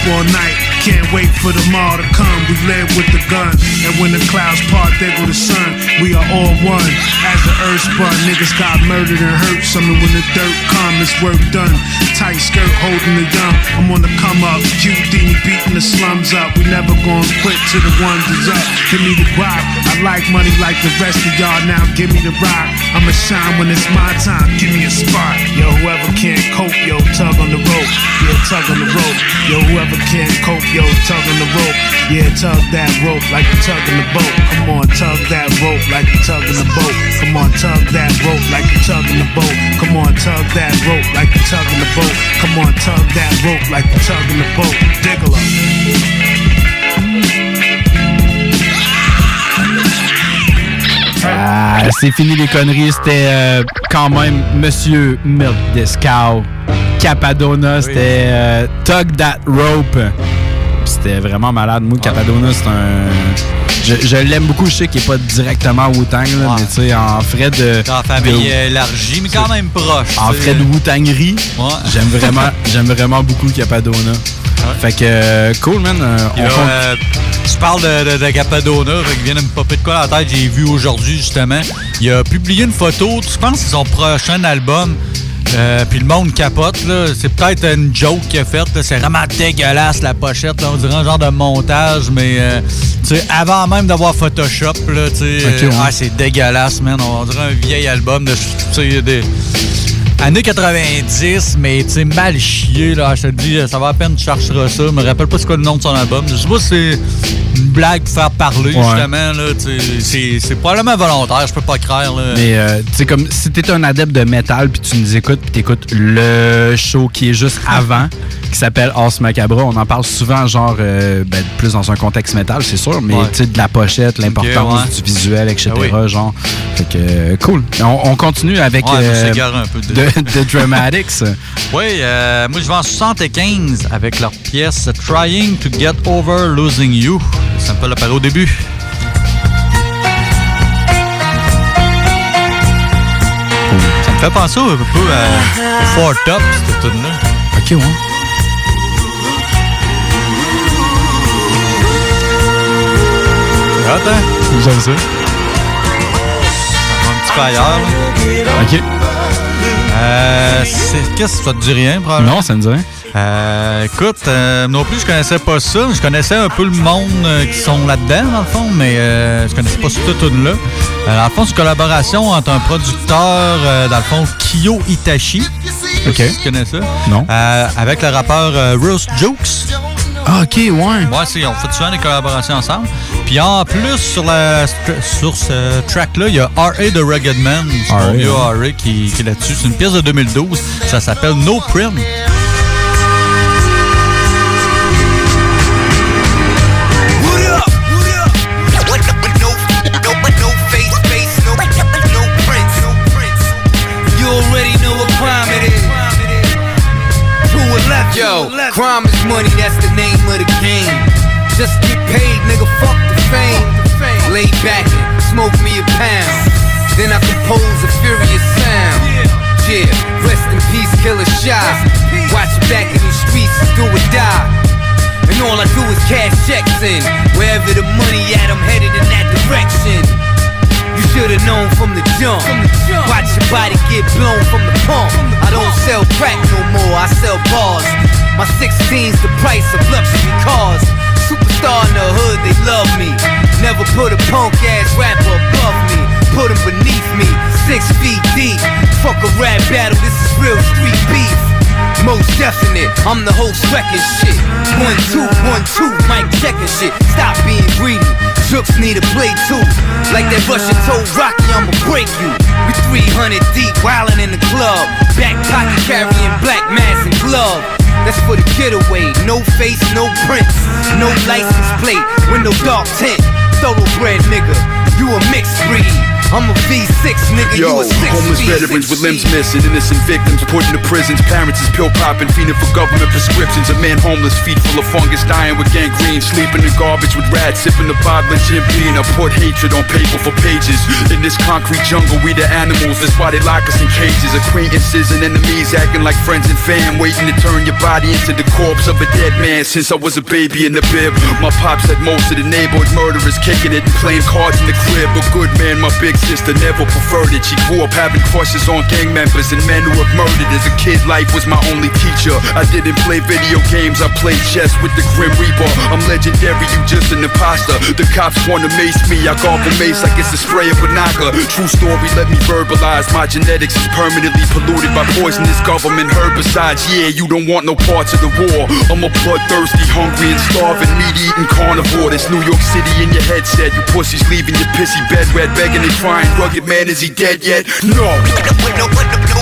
All night. Can't wait for tomorrow to come. We live with the gun. And when the clouds part, there go the sun. We are all one. As the earth spun, niggas got murdered and hurt. Some when the dirt come, it's work done. Tight skirt holding the young. I'm on the come up. QD beating the slums up. We never gonna quit till the ones is up. Give me the guap. I like money like the rest of y'all. Now give me the rock. I'ma shine when it's my time. Give me a spot. Yo, whoever can't cope, yo, tug on the rope. Yeah, tug on the rope. Yo, whoever can't cope, yo, tug on the rope. Yeah, tug that rope like you tugging the boat. Come on, tug that rope like you tugging the boat. Come on, tug that rope like you tugging the boat. Come on, tug that rope like you tugging the boat. Come on, tug that rope like you tugging the boat. Diggle. Ah, c'est fini les conneries. C'était euh, quand même Monsieur Milk Discow. Capadona, c'était euh, Tug That Rope. C'était vraiment malade. Moi, Capadona, c'est un. Je, je l'aime beaucoup. Je sais qu'il n'est pas directement Wu-Tang, là, mais tu sais, en frais de. Dans la famille de- élargie, mais quand même proche. en frais de Wu-Tangerie, j'aime vraiment, j'aime vraiment beaucoup Capadona. Fait que, euh, cool, man. euh, on là, compte- euh, tu parles de, de, de Capadona, fait qu'il vient de me popper de quoi la tête, j'ai vu aujourd'hui justement. Il a publié une photo, tu penses que c'est son prochain album. Euh, puis le monde capote, là. C'est peut-être une joke qu'il a faite. C'est vraiment dégueulasse la pochette. là. On dirait un genre de montage, mais euh, tu sais, avant même d'avoir Photoshop, là, tu sais, Ok, ouais. ah, c'est dégueulasse, man. On dirait un vieil album de. Tu des. Années 90, mais tu sais, mal chié, là. Je te dis, ça va à peine, tu chercheras ça. Je me rappelle pas c'est quoi le nom de son album. Je sais pas si c'est blague pour faire parler, Ouais. justement. C'est probablement volontaire, je peux pas. Là. Mais euh, tu sais, comme si t'es un adepte de métal, puis tu nous écoutes, puis t'écoutes le show qui est juste avant, qui s'appelle Ars Macabra, on en parle souvent, genre, euh, ben, plus dans un contexte métal, c'est sûr, mais Ouais. tu sais, de la pochette, l'importance ouais. du visuel, etc., Ah oui. genre. Fait que, euh, cool. On, on continue avec euh, un peu de- de, de Dramatics. Oui, euh, moi je vais en 75 avec leur pièce Trying to Get Over Losing You. Ça me fait apparaît au début. Ça me fait penser un peu à, Four Top, cette tune là Ok, ouais. Attends. J'aime ça. Un petit peu ailleurs. là. Ok. Euh, Qu'est-ce que ça te dit rien, probablement? Non, ça me dit rien. Euh, écoute, euh, non plus, je connaissais pas ça. Je connaissais un peu le monde euh, qui sont là-dedans, dans le fond, mais euh, je connaissais pas cette tune là Euh, dans le fond, c'est une collaboration entre un producteur, dans le fond, Kyo Itachi. Ok. si tu connais ça. Non. Avec le rappeur Rose Jokes. Ah, ok, ouais. Ouais, c'est, on fait souvent des collaborations ensemble. Puis en plus, sur, la, sur ce track-là, il y a R.A. de Rugged Man, R.A., ouais. Qui, qui est là-dessus. C'est une pièce de 2012. Ça s'appelle No Prim. Crime is money. That's the name of the game. Just get paid, nigga. Fuck the fame. Lay back and smoke me a pound. Then I compose a furious sound. Yeah, rest in peace, killer shot. Watch back in these streets, do or die. And all I do is cash checks in. Wherever the money at, I'm headed in that direction. You should've known from the jump. Watch your body get blown from the pump. I don't sell crack no more, I sell bars. My 16's the price of luxury cars. Superstar in the hood, they love me. Never put a punk ass rapper above me. Put him beneath me, six feet deep. Fuck a rap battle, this is real street beef. Most definite, I'm the host wrecking shit. One, two, one, two, mic checking shit. Stop being greedy. Jooks need a play too. Like that Russian told Rocky, I'ma break you. We 300 deep, wildin' in the club. Back pocket carrying black mask and glove. That's for the getaway. No face, no prints, no license plate, window dark tint. Thoroughbred nigga, you a mixed breed. I'm a V6 nigga, you Yo, homeless feet. veterans with limbs missing, innocent victims put into prisons. Parents is pill popping, fiending for government prescriptions. A man homeless, feet full of fungus, dying with gangrene, sleeping in garbage with rats, sipping the bottle of Jim Beam. I put hatred on paper for pages. In this concrete jungle, we the animals. That's why they lock us in cages. Acquaintances and enemies acting like friends and fam, waiting to turn your body into the corpse of a dead man. Since I was a baby in the bib, my pops had most of the neighborhood murderers kicking it and playing cards in the crib. A good man, my big sister never preferred it. She grew up having crushes on gang members and men who have murdered. As a kid, life was my only teacher. I didn't play video games, I played chess with the Grim Reaper. I'm legendary, you just an imposter. The cops wanna mace me, I gargle mace like it's a spray of Banaka. True story, let me verbalize. My genetics is permanently polluted by poisonous government herbicides. Yeah, you don't want no parts of the war. I'm a bloodthirsty, hungry, and starving, meat eating carnivore. This New York City in your headset. You pussies leaving your pissy bed wet, begging and crying. Rugged man, is he dead yet? No. no, no, no, no, no, no,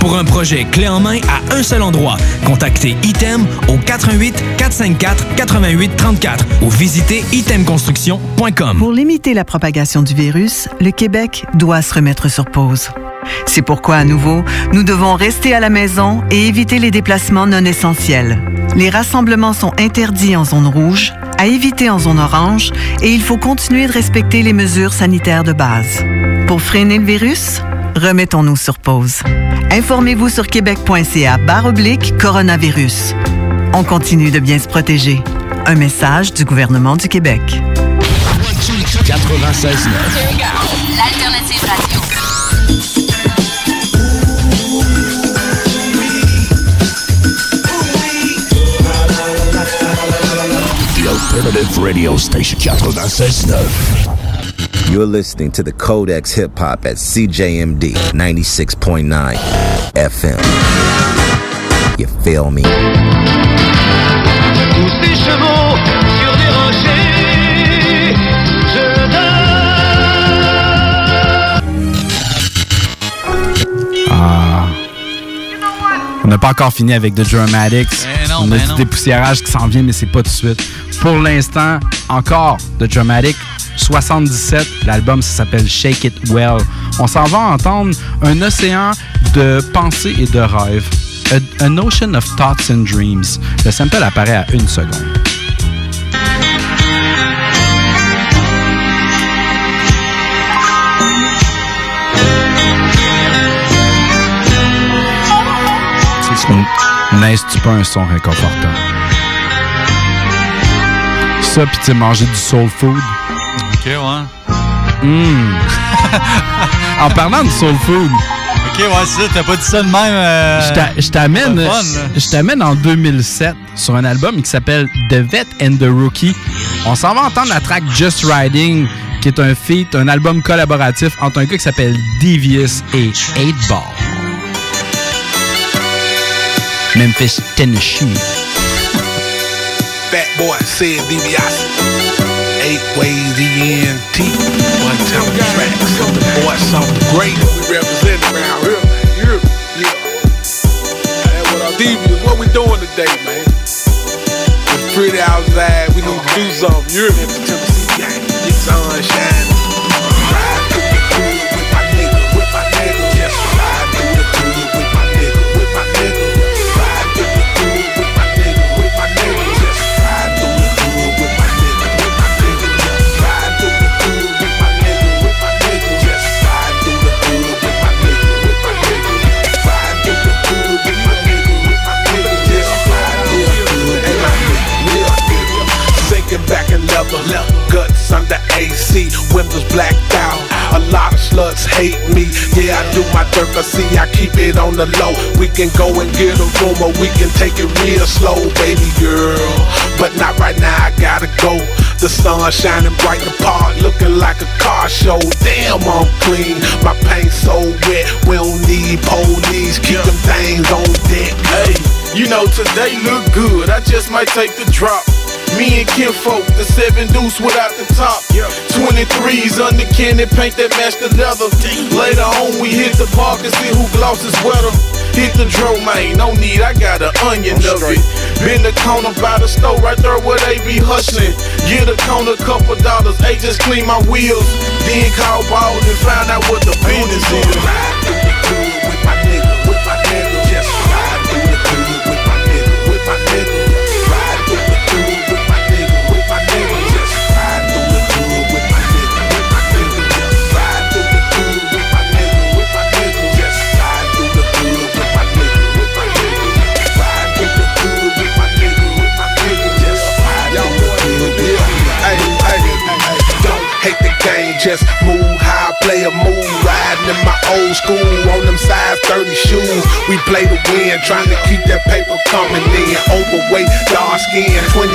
Pour un projet clé en main à un seul endroit, contactez ITEM au 88 454 88 34 ou visitez itemconstruction.com. Pour limiter la propagation du virus, le Québec doit se remettre sur pause. C'est pourquoi, à nouveau, nous devons rester à la maison et éviter les déplacements non essentiels. Les rassemblements sont interdits en zone rouge, à éviter en zone orange, et il faut continuer de respecter les mesures sanitaires de base. Pour freiner le virus, remettons-nous sur pause. Informez-vous sur québec.ca barre oblique coronavirus. On continue de bien se protéger. Un message du gouvernement du Québec. 96.9. L'alternative radio. The alternative radio station 96.9. You're listening to the Codex Hip Hop at CJMD 96.9 FM. You feel me? Pousse des chevaux sur des rochers. Je Ah. On n'a pas encore fini avec The Dramatics. Eh non, On a ben du non. dépoussiérage qui s'en vient, mais c'est pas tout de suite. Pour l'instant, encore The Dramatic 77. L'album ça s'appelle Shake It Well. On s'en va entendre un océan de pensées et de rêves. A, an Ocean of Thoughts and Dreams. Le sample apparaît à une seconde. N'est-ce pas un son réconfortant? Ça, pis tu manger du soul food. Ok, ouais. Hmm. en parlant de soul food, Ok, ouais, c'est ça. T'as pas dit ça de même. euh, je t'a- je t'amène je t'amène en 2007 sur un album qui s'appelle The Vet and the Rookie. On s'en va entendre la track Just Riding, qui est un feat, un album collaboratif entre un gars qui s'appelle Devious et 8 Ball. Memphis, Tennessee. Fat boy said DiBiase. Eight ways ENT. One time tracks. Boy, something great. We represent around here, man. You hear me? Yeah. Hey, what up, Devious? What we doing today, man? It's pretty outside. We need to do uh-huh. something. You hear me? Tennessee gang. Get sunshine. AC, windows blacked out. A lot of sluts hate me. Yeah, I do my dirt, but see, I keep it on the low. We can go and get a room, or we can take it real slow, baby girl. But not right now, I gotta go. The sun shining bright the park, looking like a car show. Damn, I'm clean. My paint so wet, we don't need police. Keep them things on deck. Hey, you know today look good. I just might take the drop. Me and Kinfolk, the seven deuce without the top. 23s under candy paint that match the leather. Later on, we hit the park and see who gloss is wetter. Hit the dro man, no need, I got an onion of it. Been the corner by the store right there where they be hustling. Get a corner, couple dollars, hey, just clean my wheels. Then call ball and find out what the business is. Just move old school on them size 30 shoes. We play to win, trying to keep that paper coming in. Overweight, dark skin, $20,000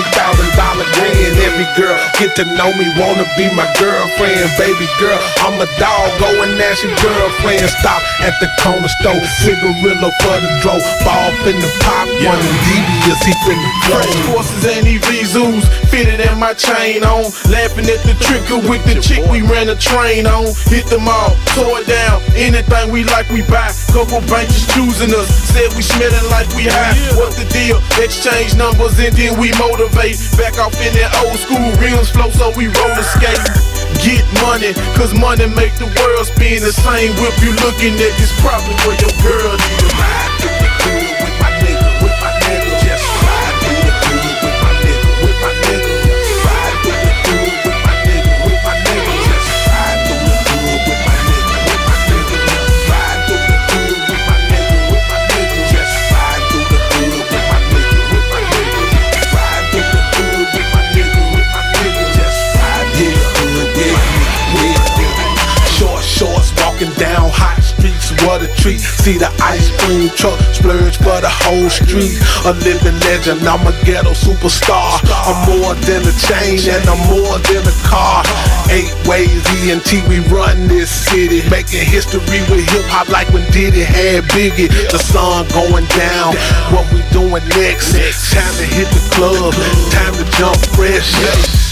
grin. Every girl get to know me, wanna be my girlfriend. Baby girl, I'm a dog, go and ask your girlfriend. Stop at the corner store, cigarillo for the dro. Ball finna pop, one devious, he finna blow. Fresh horses and EV zoos fitted in my chain on. Laughing at the trigger with the chick we ran a train on. Hit them all, tore it down. Anything we like, we buy. Couple bankers choosing us. Said we smelling like we high. What the deal? Exchange numbers and then we motivate. Back off in that old school rims flow, so we roller skate. Get money, cause money make the world spin. The same whip you looking at is probably where your girl need treat. See the ice cream truck splurge for the whole street. A living legend, I'm a ghetto superstar. I'm more than a chain and I'm more than a car. Eight ways ENT, we run this city. Making history with hip hop like when Diddy had Biggie. The sun going down, what we doing next? Time to hit the club, time to jump fresh.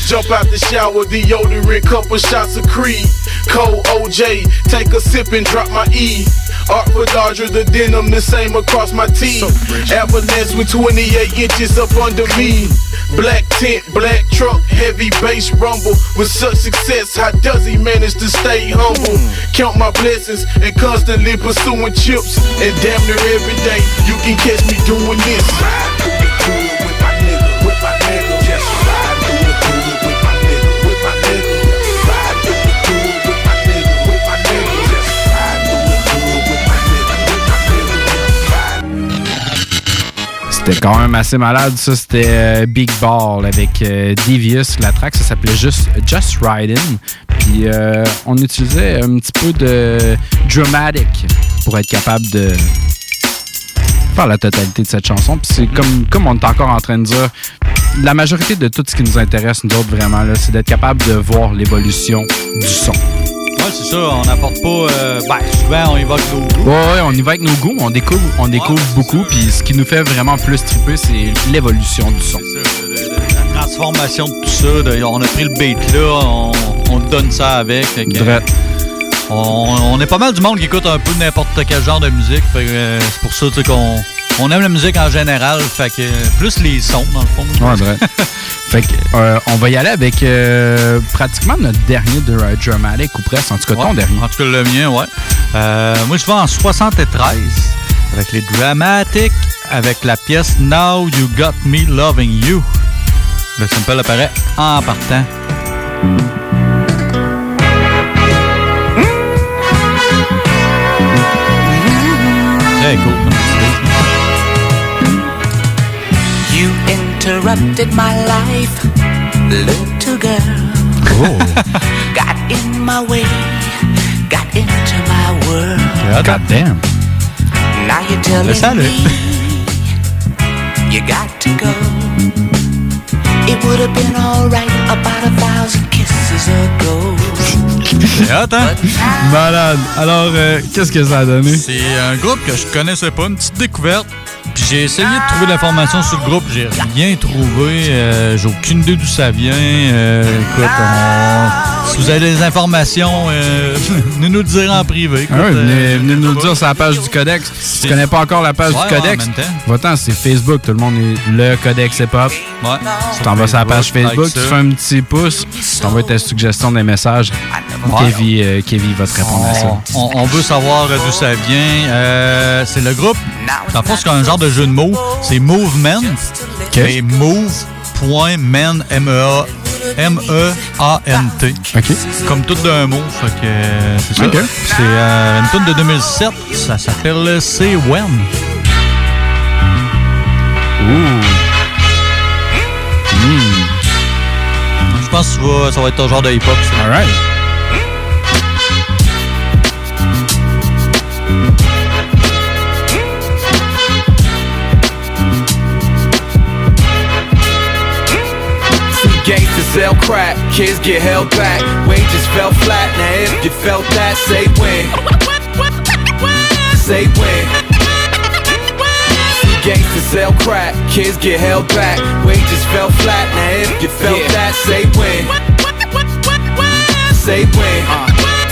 Jump out the shower, deodorant, couple shots of Creed. Cold OJ, take a sip and drop my E. Art for Dodger, the denim the same across my teeth. Avalanche with 28 inches up under me. Black tent, black truck, heavy bass rumble. With such success, how does he manage to stay humble? Hmm. Count my blessings and constantly pursuing chips. And damn near every day, you can catch me doing this. C'était quand même assez malade, ça. C'était euh, Big Ball avec euh, Devious. La track, ça s'appelait juste Just Riding. Puis euh, on utilisait un petit peu de dramatic pour être capable de faire la totalité de cette chanson. Puis c'est comme, comme on est encore en train de dire, la majorité de tout ce qui nous intéresse, nous autres, vraiment, c'est d'être capable de voir l'évolution du son. C'est ça, on n'apporte pas. euh, ben, souvent, on évoque nos goûts. Ouais, ouais, on y va avec nos goûts, on découvre, on découvre beaucoup, puis ce qui nous fait vraiment plus triper, c'est l'évolution du son. La transformation de tout ça, de- on a pris le beat là, on, on donne ça avec. fait que, Drette. on, on est pas mal du monde qui écoute un peu n'importe quel genre de musique. euh, c'est pour ça qu'on on aime la musique en général. Fait que plus les sons, dans le fond. Ouais, vrai. fait que, euh, on va y aller avec euh, pratiquement notre dernier de Dramatic, ou presque, en tout cas ton dernier. En tout cas, le mien, ouais. Euh, moi, je vais en 73 avec les Dramatic, avec la pièce Now You Got Me Loving You. Le sample apparaît en partant. Très cool. Interrupted my life, little girl. got in my way, got into my world. God damn. Now you're telling salut. me you got to go. It would have been alright about a thousand kisses ago. C'est hot, hein? Malade. Alors, euh, qu'est-ce que ça a donné? C'est un groupe que je connaissais pas, une petite découverte. Puis j'ai essayé de trouver de l'information sur le groupe, j'ai rien trouvé. euh, j'ai aucune idée d'où ça vient. Euh, si vous avez des informations, euh, venez nous le dire en privé. écoute, Ah venez, euh, venez nous le dire sur la page du Codex. Si tu connais pas encore la page Ouais, du Codex, va-t'en, c'est Facebook. Tout le monde est le Codex Hip Hop. Ouais. Tu t'en vas sur la page Facebook, like tu fais un petit pouce, tu t'envoies ta suggestion des messages. Ouais. Kevin, euh, Kevin va te répondre à ça. On, on veut savoir d'où ça vient. Euh, c'est le groupe. Dans le fond, c'est un genre de jeu de mots. C'est Movement. Et move.men, M-E-A. M-E-A-N-T. Comme tout d'un mot. Fait que c'est ça. Ok. C'est euh, une tune de 2007. Ça s'appelle C'est When. Je pense que ça va- être un genre de hip-hop. ça. Alright. Crack, kids get held back, wages fell flat. Now if you felt that, say when. Say when. Gangsters sell crack, kids get held back, wages fell flat. Now if you felt that, say when. Say when. Uh,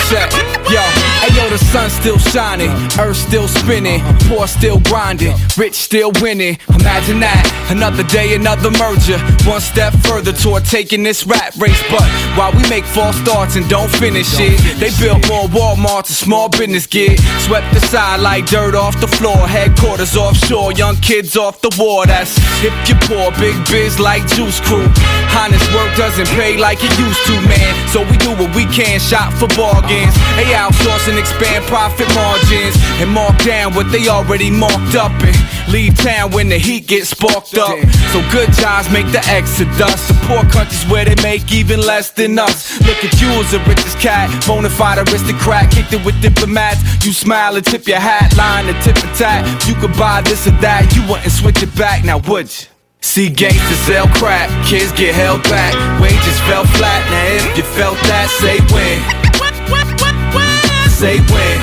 check. Yo, hey yo, the sun still shining, earth still spinning, poor still grinding, rich still winning. Imagine that, another day, another merger. One step further toward taking this rat race. But while we make false starts and don't finish it, they built more Walmarts and small business get swept aside like dirt off the floor. Headquarters offshore, young kids off the war. That's if you're poor, big biz like Juice Crew. Honest work doesn't pay like it used to, man. So we do what we can, shop for bargains. They outsource and expand profit margins and mark down what they already marked up and leave town when the heat gets sparked up. So good jobs make the exodus. Poor countries where they make even less than us. Look at you as the richest cat, bona fide aristocrat, kicked it with diplomats. You smile and tip your hat, line and tip and tat. You could buy this or that, you wouldn't switch it back, now would you? See gangsters sell crack, kids get held back, wages fell flat. Now if you felt that, say when. Say when.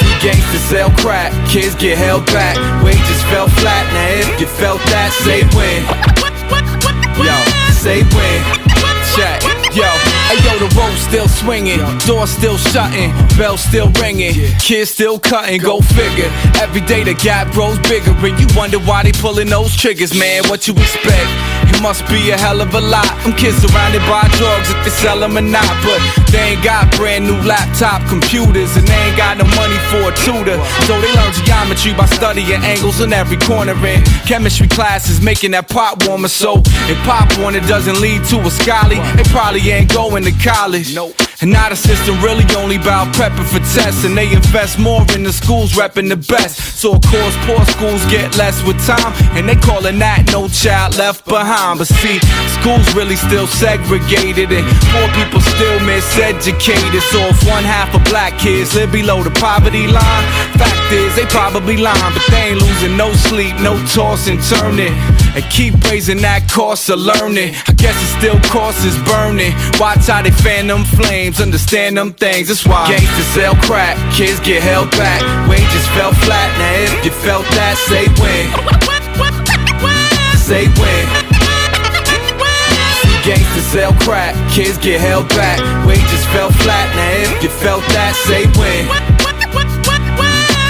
See gangsters sell crack, kids get held back, wages fell flat. Now if you felt that, say when. Yo, say when. Check. Yo, hey yo, the rope still swinging, door still shutting, bell still ringing, kids still cutting. Go figure. Every day the gap grows bigger, and you wonder why they pulling those triggers, man. What you expect? It must be a hell of a lot. Them kids surrounded by drugs if they sell them or not, but they ain't got brand new laptop computers, and they ain't got no money for a tutor. So they learn geometry by studying angles in every corner. And chemistry classes making that pot warmer. So if pop warner doesn't lead to a scholarly, they probably ain't going to college. And now the system really only about prepping for tests, and they invest more in the schools repping the best. So of course, poor schools get less with time, and they calling that no child left behind. But see, schools really still segregated, and poor people still miseducated. So if one half of black kids live below the poverty line, fact is they probably lying, but they ain't losing no sleep, no tossing, turning, and keep raising that cost of learning. I guess it still costs is burning. Watch how they fan them flames, understand them things. That's why gangsters sell crack, kids get held back, wages fell flat. Now if you felt that, say when. Say when. Gangsters sell crack, kids get held back, wages fell flat. Now if you felt that, say when.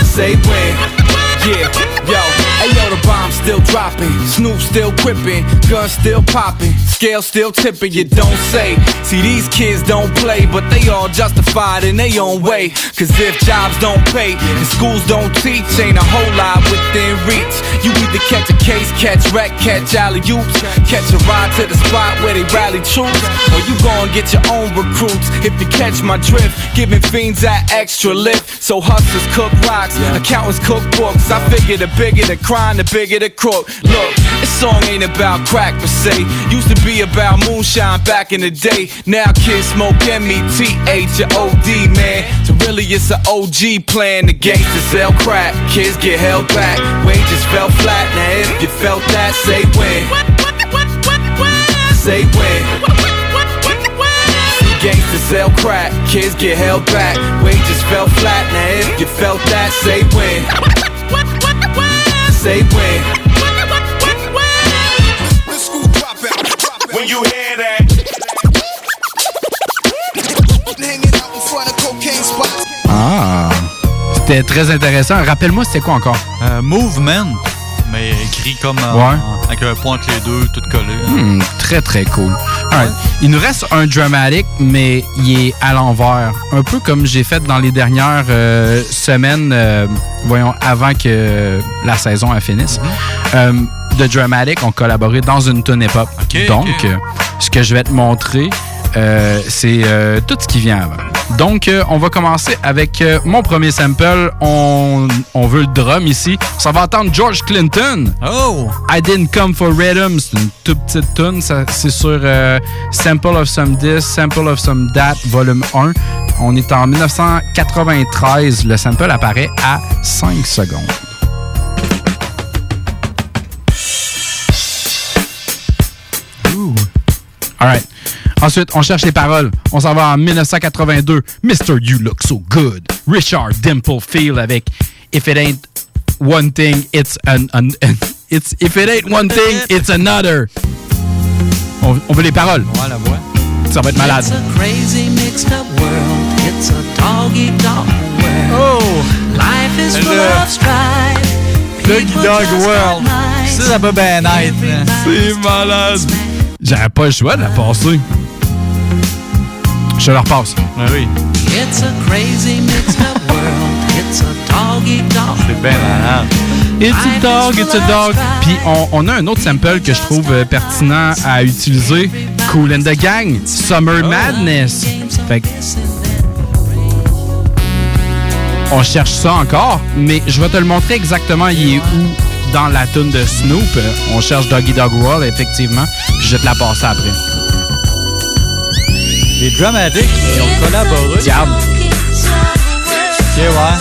Say when. Yeah, yo, hey yo, the bomb still dropping, Snoop still gripping, gun still popping, scale still tipping. You don't say. See, these kids don't play, but they all justified in their own way. Cause if jobs don't pay and schools don't teach, ain't a whole lot within reach. You either catch a case, catch wreck, catch alley oops, catch a ride to the spot where they rally troops, or you gon' get your own recruits. If you catch my drift, giving fiends that extra lift. So hustlers cook rocks, accountants cook books. I figure the bigger the crime, the bigger the crook. Look, this song ain't about crack per se. Used to be about moonshine back in the day. Now kids smoke M-E-T-H or man. So really it's an OG plan. The gangsters sell crack, kids get held back. Wages fell flat. Now if you felt that, say when. Say when. Gangsters sell crack, kids get held back. Wages fell flat. Now if you felt that, say when. Say when. When you hear that. Ah. C'était très intéressant. Rappelle-moi, c'était quoi encore? Euh, movement, mais écrit comme Ouais. avec un point entre les deux, tout collé. Hmm, très, très cool. Il nous reste un dramatic, mais il est à l'envers. Un peu comme j'ai fait dans les dernières euh, semaines, euh, voyons, avant que la saison elle finisse. Euh, The Dramatic ont collaboré dans une tune hip-hop. Donc, euh, ce que je vais te montrer, euh, c'est euh, tout ce qui vient avant. Donc, euh, on va commencer avec mon premier sample. On, on veut le drum ici. Ça va entendre George Clinton. Oh! I Didn't Come for Rhythm. C'est une toute petite tune. Ça- C'est sur Sample of Some This, Sample of Some That, volume 1. On est en 1993. Le sample apparaît à 5 secondes. Alright. Ensuite, on cherche les paroles. On s'en va en 1982. Mr. You Look So Good. Richard Dimple Field avec If It Ain't One Thing, It's an, an- it's If It Ain't One Thing, It's Another. On, on veut les paroles. Ouais, la voix. Ça va être malade. It's a crazy mixed up world. It's It's a doggy dog world. Oh! Life is full of strife. Doggy Dog World. bien être. hein. C'est malade. J'avais pas le choix de la passer. Je la repasse. oui. It's a crazy mixed up world. It's a doggy dog. C'est bien malade. It's a dog, it's a dog. Puis on, on a un autre sample que je trouve euh, pertinent à utiliser. Cool and the Gang, Summer Madness. Fait que on cherche ça encore, mais je vais te le montrer exactement il est où dans la tune de Snoop. On cherche Doggy Dog World, effectivement. Puis je vais te la passer après. Les Dramatics, ils ont collaboré. Regarde. Ok, ouais.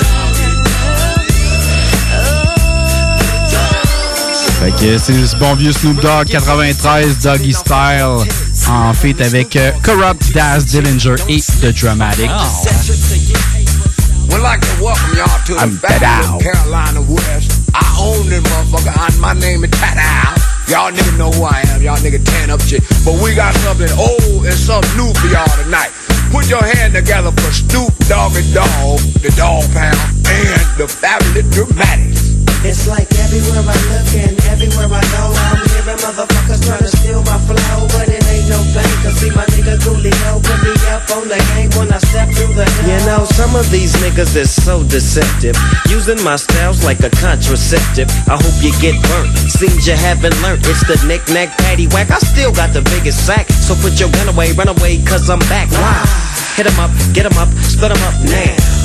Fait que c'est ce bon vieux Snoop Dogg 93 Doggy Style en feat avec euh, Corrupt, Daz Dillinger et The Dramatics. We'd like to welcome y'all to the I'm Tadao. Carolina West. I own this motherfucker, and my name is Tadao. Y'all niggas know who I am, y'all niggas tan up shit. But we got something old and something new for y'all tonight. Put your hand together for Snoop Doggy Dog, the Dog Pound, and the fabulous Dramatics. It's like everywhere I look and everywhere I go, I'm hearing motherfuckers trying to steal my flow, but it no thing. Cause see my nigga Coolio put me up on the game when I step through the door. You know, some of these niggas is so deceptive. Using my styles like a contraceptive. I hope you get burnt. Seems you haven't learned. It's the knick-knack paddywhack. I still got the biggest sack. So put your gun away, run away, cause I'm back. Why? Hit 'em up, get 'em up, split 'em up now.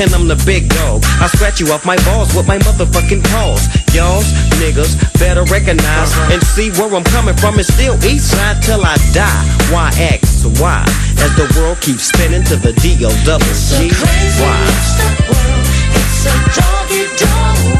And I'm the big dog. I scratch you off my balls with my motherfucking paws. Y'all niggas better recognize uh-huh. and see where I'm coming from. and still east side till I die. Why X why? As the world keeps spinning to the D O double G. Why? It's a doggy dog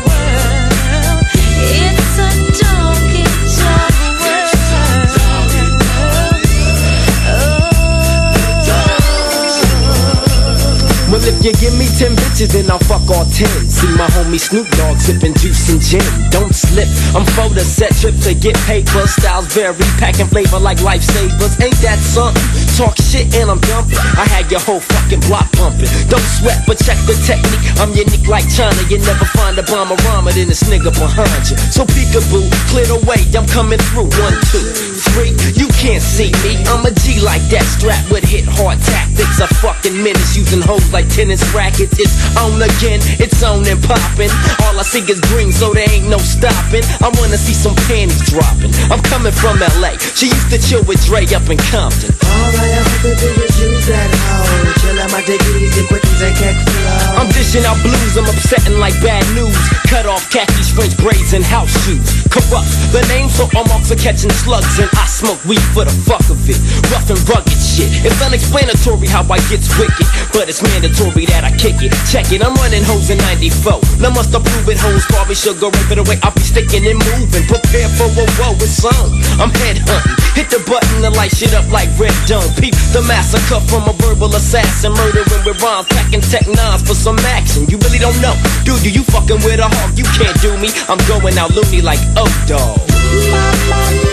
Well, if you give me ten bitches, then I'll fuck all ten. See my homie Snoop Dogg sipping juice and gin. Don't slip, I'm for the set trip to get paper. Styles vary, packing flavor like lifesavers. Ain't that something? Talk shit and I'm dumping. I had your whole fucking block pumping. Don't sweat, but check the technique. I'm unique like China. You never find a bomber rhymer than this nigga behind you. So peekaboo, clear the way. I'm coming through. One, two, three. You can't see me. I'm a G like that, strapped with hit hard tactics. A fucking menace using hoes like tennis rackets. It's on again, it's on and popping. All I see is green, so there ain't no stopping. I wanna see some panties dropping. I'm coming from LA. She used to chill with Dre up in Compton. All I ever could do is use that hoe. Chill out my easy, quickies and flow. I'm dishing out blues, I'm upsetting like bad news. Cut off khakis, French braids, and house shoes. Corrupt the name, so I'm off for catching slugs, and I smoke weed for the fuck of it. Rough and rugged shit. It's unexplanatory how I gets wicked, but it's mandatory that I kick it. Check it, I'm running hoes in 94. Now must approve it, hoes, Barbie sugar, rip it away. I'll be sticking and moving. Prepare for a woe, it's on. I'm head hunting. Hit the button to light shit up like red dome. Peep the massacre from a verbal assassin. Murdering with rhymes, packing tech nines for some action. You really don't know. Dude, you, you fucking with a hawk. You can't do me. I'm going out loony like oh dog.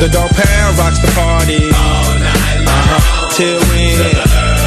The dog pound rocks the party all night long. Uh-huh. Till when?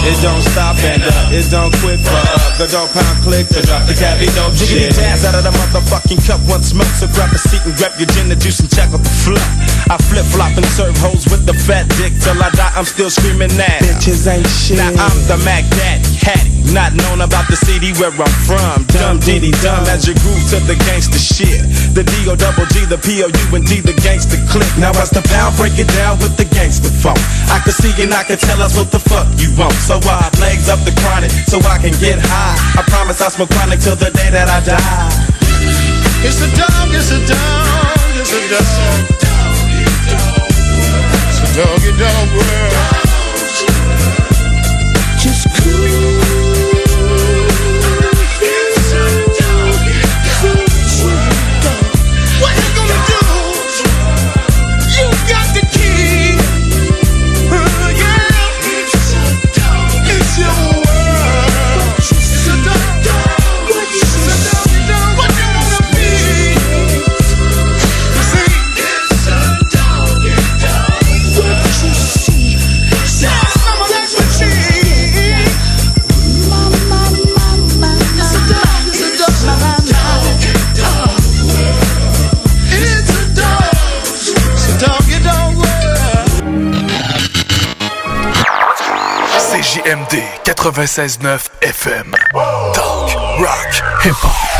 It don't stop and uh, it don't quit for uh, the dog pound click to drop the dope Jiggity shit. jazz out of the motherfucking cup one smoke So grab a seat and grab your gin and juice and check out the flip I flip flop and serve hoes with the fat dick Till I die. I'm still screaming that. Bitches ain't shit. Now I'm the Mac Daddy Hattie Not known about the city where I'm from. Dumb diddy dumb as you grew to the gangster shit. The D-O double G, the P-O-U and D, the gangster click. Now as the pound break it down with the gangster funk. I can see and I can tell us what the fuck you want So I legs up the chronic so I can get high I promise I'll smoke chronic till the day that I die It's a dog, it's a dog, it's a dog. It's a doggy dog world. CGMD 96.9 FM. Talk, rock, hip-hop.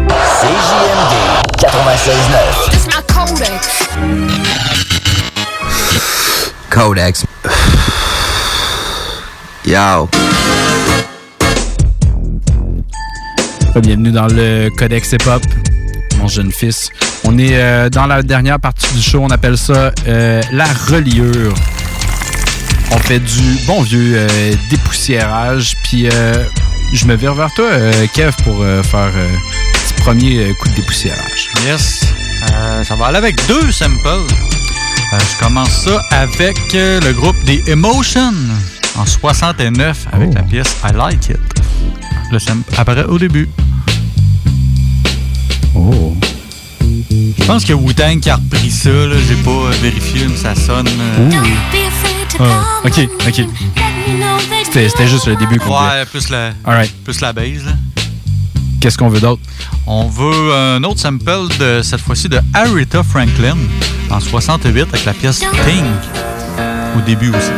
CJMD 96.9. It's my codex. Yo. Bienvenue dans le Codex Hip Hop, mon jeune fils. On est euh, dans la dernière partie du show, on appelle ça euh, la reliure. On fait du bon vieux euh, dépoussiérage, puis euh, je me vire vers toi, euh, Kev, pour euh, faire euh, premier euh, coup de dépoussiérage. Yes. Euh, ça va aller avec deux samples. Euh, je commence ça avec le groupe des Emotion en 69 avec la pièce I Like It. Le sample apparaît au début. Oh. Je pense que Wu-Tang qui a repris ça, là, j'ai pas vérifié, mais ça sonne. euh, Ah, ok, ok. C'était c'était juste le début qu'on Ouais, plus la, Alright. plus la base. là. Qu'est-ce qu'on veut d'autre? On veut un autre sample de cette fois-ci de Aretha Franklin en 68 avec la pièce Pink au début aussi.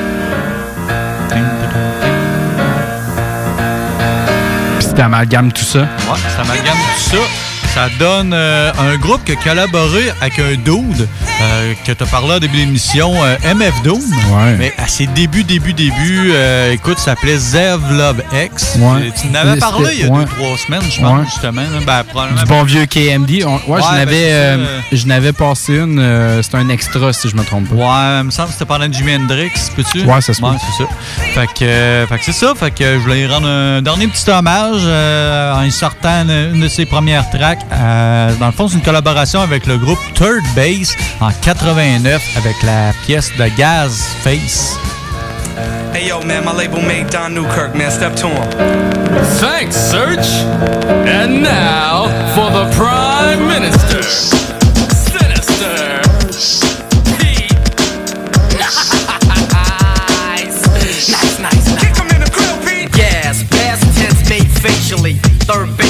Puis c'était amalgame tout ça. Ouais, ça amalgame tout ça. Ça donne euh, un groupe qui a collaboré avec un dude euh, que tu as parlé au début de l'émission, euh, MF Doom. Ouais. Mais à ses débuts, débuts, débuts, écoute, ça s'appelait Zev Love X. Ouais. Tu en avais C'était- parlé il y a ouais. deux, trois semaines, je pense, justement. là. Ben, Du bon vieux KMD. On- ouais, Ouais, je ben, n'avais c'est je n'avais passé une. C'était un extra, si je me trompe pas. Ouais, il me semble que c'était pendant Jimi Hendrix, peux-tu? Ouais, ça se. Ouais, c'est ça. Fait que, fait que c'est ça. Fait que je voulais lui rendre un dernier petit hommage en sortant une, une de ses premières tracks. Euh, dans le fond, c'est une collaboration avec le groupe Third Base en 89 avec la pièce de Gaz Face. Hey yo, man, my label mate Don Newkirk, man. Step to him. Thanks, Search. And now for the Prime Minister. Sinister. Nice, nice, nice. Kick him in the grill, Pete. Yes, past tense made facially. Third basal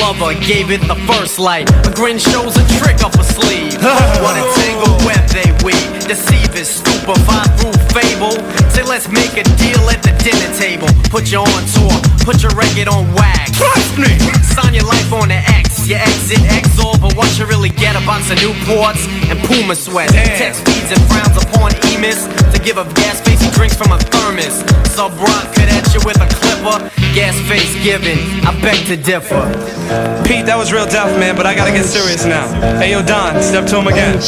Lover gave it the first light. A grin shows a trick up a sleeve. what a tangled web they weave. Deceive is stupefied through fable. Say let's make a deal at the dinner table. Put you on tour, put your record on wax. Trust me. Sign your life on the X. You exit XOR, but what you really get a box of Newports and Puma sweats. Text feeds and frowns upon emis to give a gas face he drinks from a thermos. Sub rock could at you with a clipper. Gas face giving, I beg to differ. Pete, that was real tough, man, but I gotta get serious now. Hey, yo, Don, step to him again.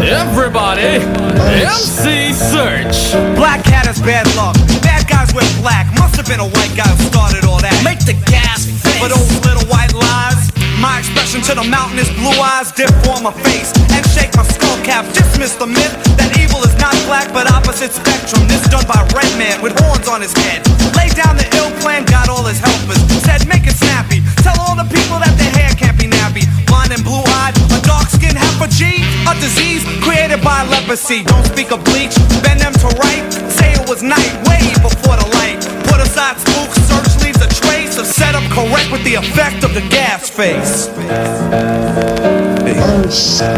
Everybody, MC Search. Black cat is bad luck. Bad guys wear black. Must have been a white guy who started all that. Make the gas face. But those little white lies. My expression to the mountain is blue eyes dip on my face and shake my skull cap. Dismiss the myth that evil is not black but opposite spectrum. This done by red man with horns on his head. Lay down the ill plan, got all his helpers. Said make it snappy. Tell all the people that their hair can't be nappy. Blind and blue eyed, a dark skin a G, a disease created by leprosy. Don't speak of bleach, of.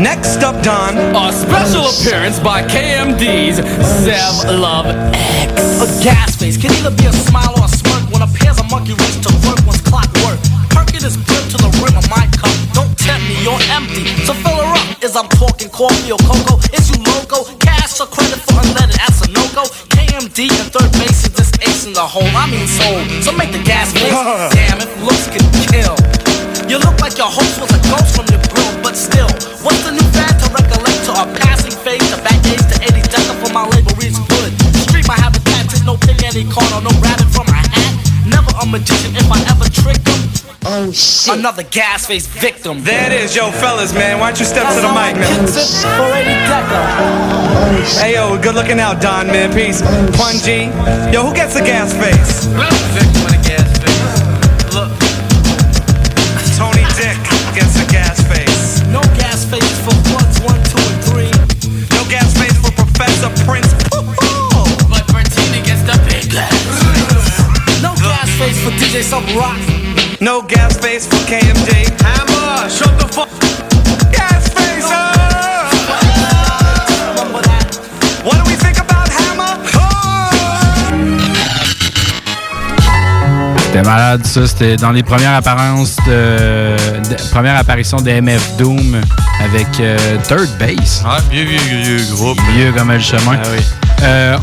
Next up, Don. A special appearance by KMD's Zev Love X. A gas face can either be a smile or a smirk when a pair's a monkey reach to work one's clockwork. Perkin is built to the rim of my cup. Don't tempt me, you're empty. So fill her up. as I'm talking coffee or cocoa? Is you loco? Cash or credit for unleaded? That's a no go. KMD and third base is this ace in the hole. I mean soul. So make the gas face. Damn, if looks can kill. You look like your host was a ghost from your grill, but still, what's the new fad to recollect to a passing phase The back days to 80 Delta for my label reads good. Street my habitat, no pick any corner, no rabbit from my hat. Never a magician if I ever trick them. Oh shit. Another gas face victim. There it is, yo, fellas, man. Why don't you step to the mic, man? Oh, hey, yo, good looking out, Don, man. Peace. Oh, Punji. Yo, who gets the gas face? Face for DJ Sub Rock. No gas face for KMD. Hammer, shut the fuck. Gas face. What do we think about Hammer? C'était malade, ça. C'était dans les premières apparences de, de- première apparition de MF Doom avec euh, Third Base. Vieux, vieux, vieux, vieux groupe. Vieux comme le chemin. Ah oui. Euh,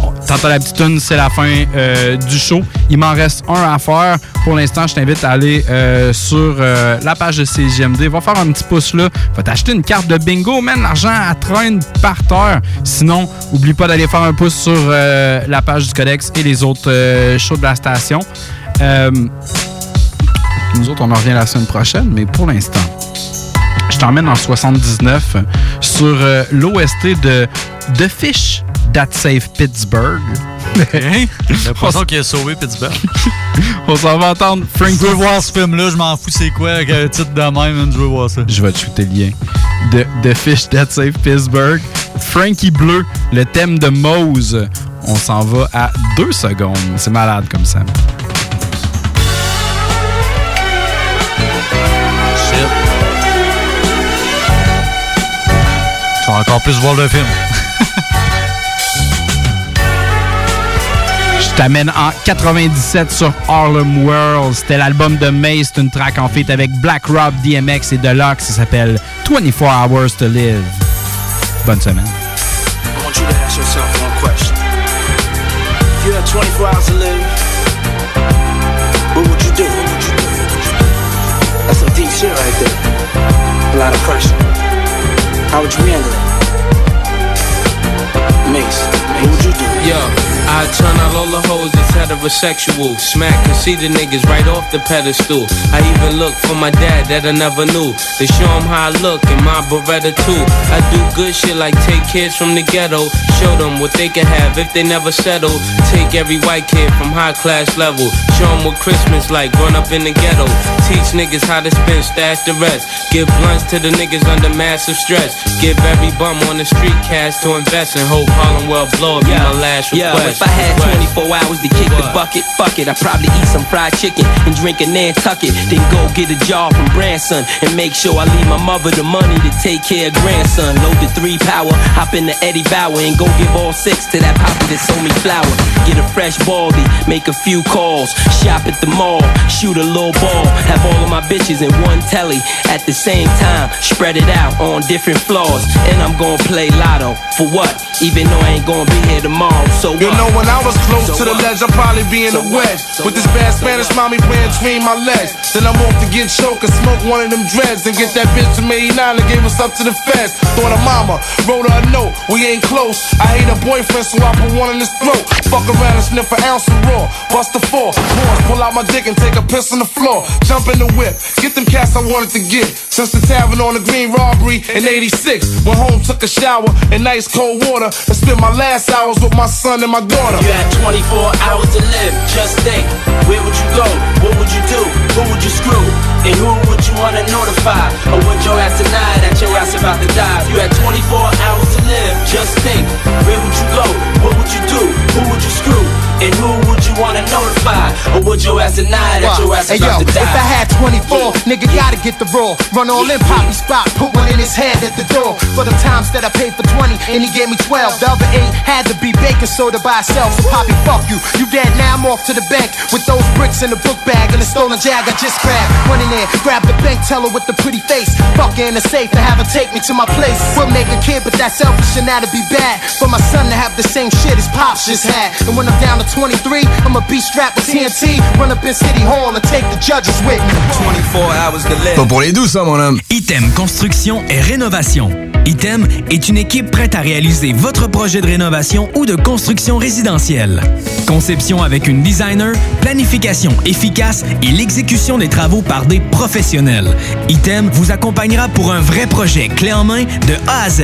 la petite tune, c'est la fin euh, du show. Il m'en reste un à faire. Pour l'instant, je t'invite à aller euh, sur euh, la page de CGMD. Va faire un petit pouce là. Va t'acheter une carte de bingo, man. L'argent à traîne par terre. Sinon, oublie pas d'aller faire un pouce sur la page du Codex et les autres shows de la station. Nous autres, on en revient la semaine prochaine, mais pour l'instant, je t'emmène en 79 sur l'OST de The Fish That Save Pittsburgh. J'ai l'impression qu'il a sauvé Pittsburgh. On s'en va entendre Frank. Je veux voir ce film-là, je m'en fous c'est quoi, avec un titre de même, je veux voir ça. Je vais te shooter le lien. The, The Fish That Save Pittsburgh. Frankie Bleu, le thème de Mose. On s'en va à deux secondes. C'est malade comme ça. Shit. Je vais encore plus voir le film. Je t'amène en 97 sur Harlem World. C'était l'album de Mace, c'est une track en feat avec Black Rob, DMX et Deluxe. Ça s'appelle 24 Hours to Live. Bonne semaine. I want you to ask yourself one question. If you had 24 hours to live, what would you do? That's some deep shit right there. A lot of pressure. How would you handle it? Mace, what would you do? Yo, I turn out all the hoes that's heterosexual. Smack and see the niggas right off the pedestal. I even look for my dad that I never knew. To show him how I look in my Beretta too. I do good shit like take kids from the ghetto. Show them what they can have if they never settle. Take every white kid from high class level. Show them what Christmas like growing up in the ghetto. Teach niggas how to spend, stash the rest. Give blunts to the niggas under massive stress. Give every bum on the street cash to invest and hope Harlem will blow up. Be my last Yeah, request. If I had 24 hours to kick the bucket, fuck it, I'd probably eat some fried chicken and drink a Nantucket. Then go get a job from Branson and make sure I leave my mother the money to take care of grandson. Load the three power, hop in the Eddie Bauer and go give all six to that poppy that sold me flour. Get a fresh baldy, make a few calls, shop at the mall, shoot a little ball, have all of my bitches in one telly at the same time, spread it out on different floors, and I'm gonna play lotto for what? Even though I ain't gonna be here tomorrow, so what? Know, when I was close So to the ledge, I'd probably be in So the wedge. So With this bad Spanish mommy playing between my legs. Then I'm off to get choked and smoke one of them dreads and get that bitch from 89 that gave us up to the feds. Thought her mama wrote her a note, we ain't close. I hate her boyfriend, so I put one in his throat. Fuck around and sniff an ounce of raw. Bust the four, pause, pull out my dick and take a piss on the floor. Jump in the whip, get them cats I wanted to get. Since the tavern on the green robbery in 86. Went home, took a shower in nice cold water, and spent my last hours with my son and my daughter. You had 24 hours to live, just think. Where would you go? What would you do? Who would you screw? And who would you wanna notify? Or would your ass deny that your ass about to die? You had 24 hours to live, just think. Where would you go? What would you do? Who would you screw? And who would you wanna notify? Or would your ass deny that your ass Hey about yo, to die? if I had 24, nigga gotta get the raw. Run all in Poppy spot, put one in his head at the door. For the times that I paid for 20 and he gave me 12. The other eight had to be baking soda by itself. So Poppy, fuck you. You dead now, I'm off to the bank with those bricks in the book bag and the stolen jag I just grabbed. Went in there, grabbed the bank teller with the pretty face. Fuck in the safe and have her take me to my place. We'll make a kid, but that's selfish and that'd be bad. For my son to have the same shit his pops just had. And when I'm down to 23, I'ma be strapped with TNT. Run up in City Hall and take the judges with me. 24 hours to live. Pas pour les doux, ça, mon homme. Item Construction et Rénovation. Item est une équipe prête à réaliser votre projet de rénovation ou de construction résidentielle. Conception avec une designer, planification efficace et l'exécution des travaux par des professionnels. Item vous accompagnera pour un vrai projet clé en main de A à Z.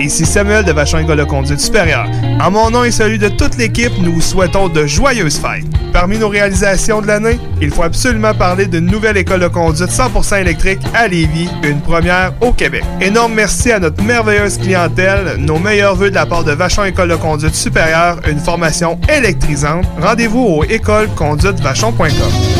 Ici Samuel de Vachon École de conduite supérieure. En mon nom et celui de toute l'équipe, nous vous souhaitons de joyeuses fêtes. Parmi nos réalisations de l'année, il faut absolument parler d'une nouvelle école de conduite 100% électrique à Lévis, une première au Québec. Énorme merci à notre merveilleuse clientèle, nos meilleurs voeux de la part de Vachon École de conduite supérieure, une formation électrisante. Rendez-vous au écoleconduitevachon.com.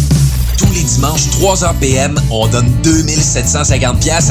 Tous les dimanches, 3h PM, on donne 2750$ pièces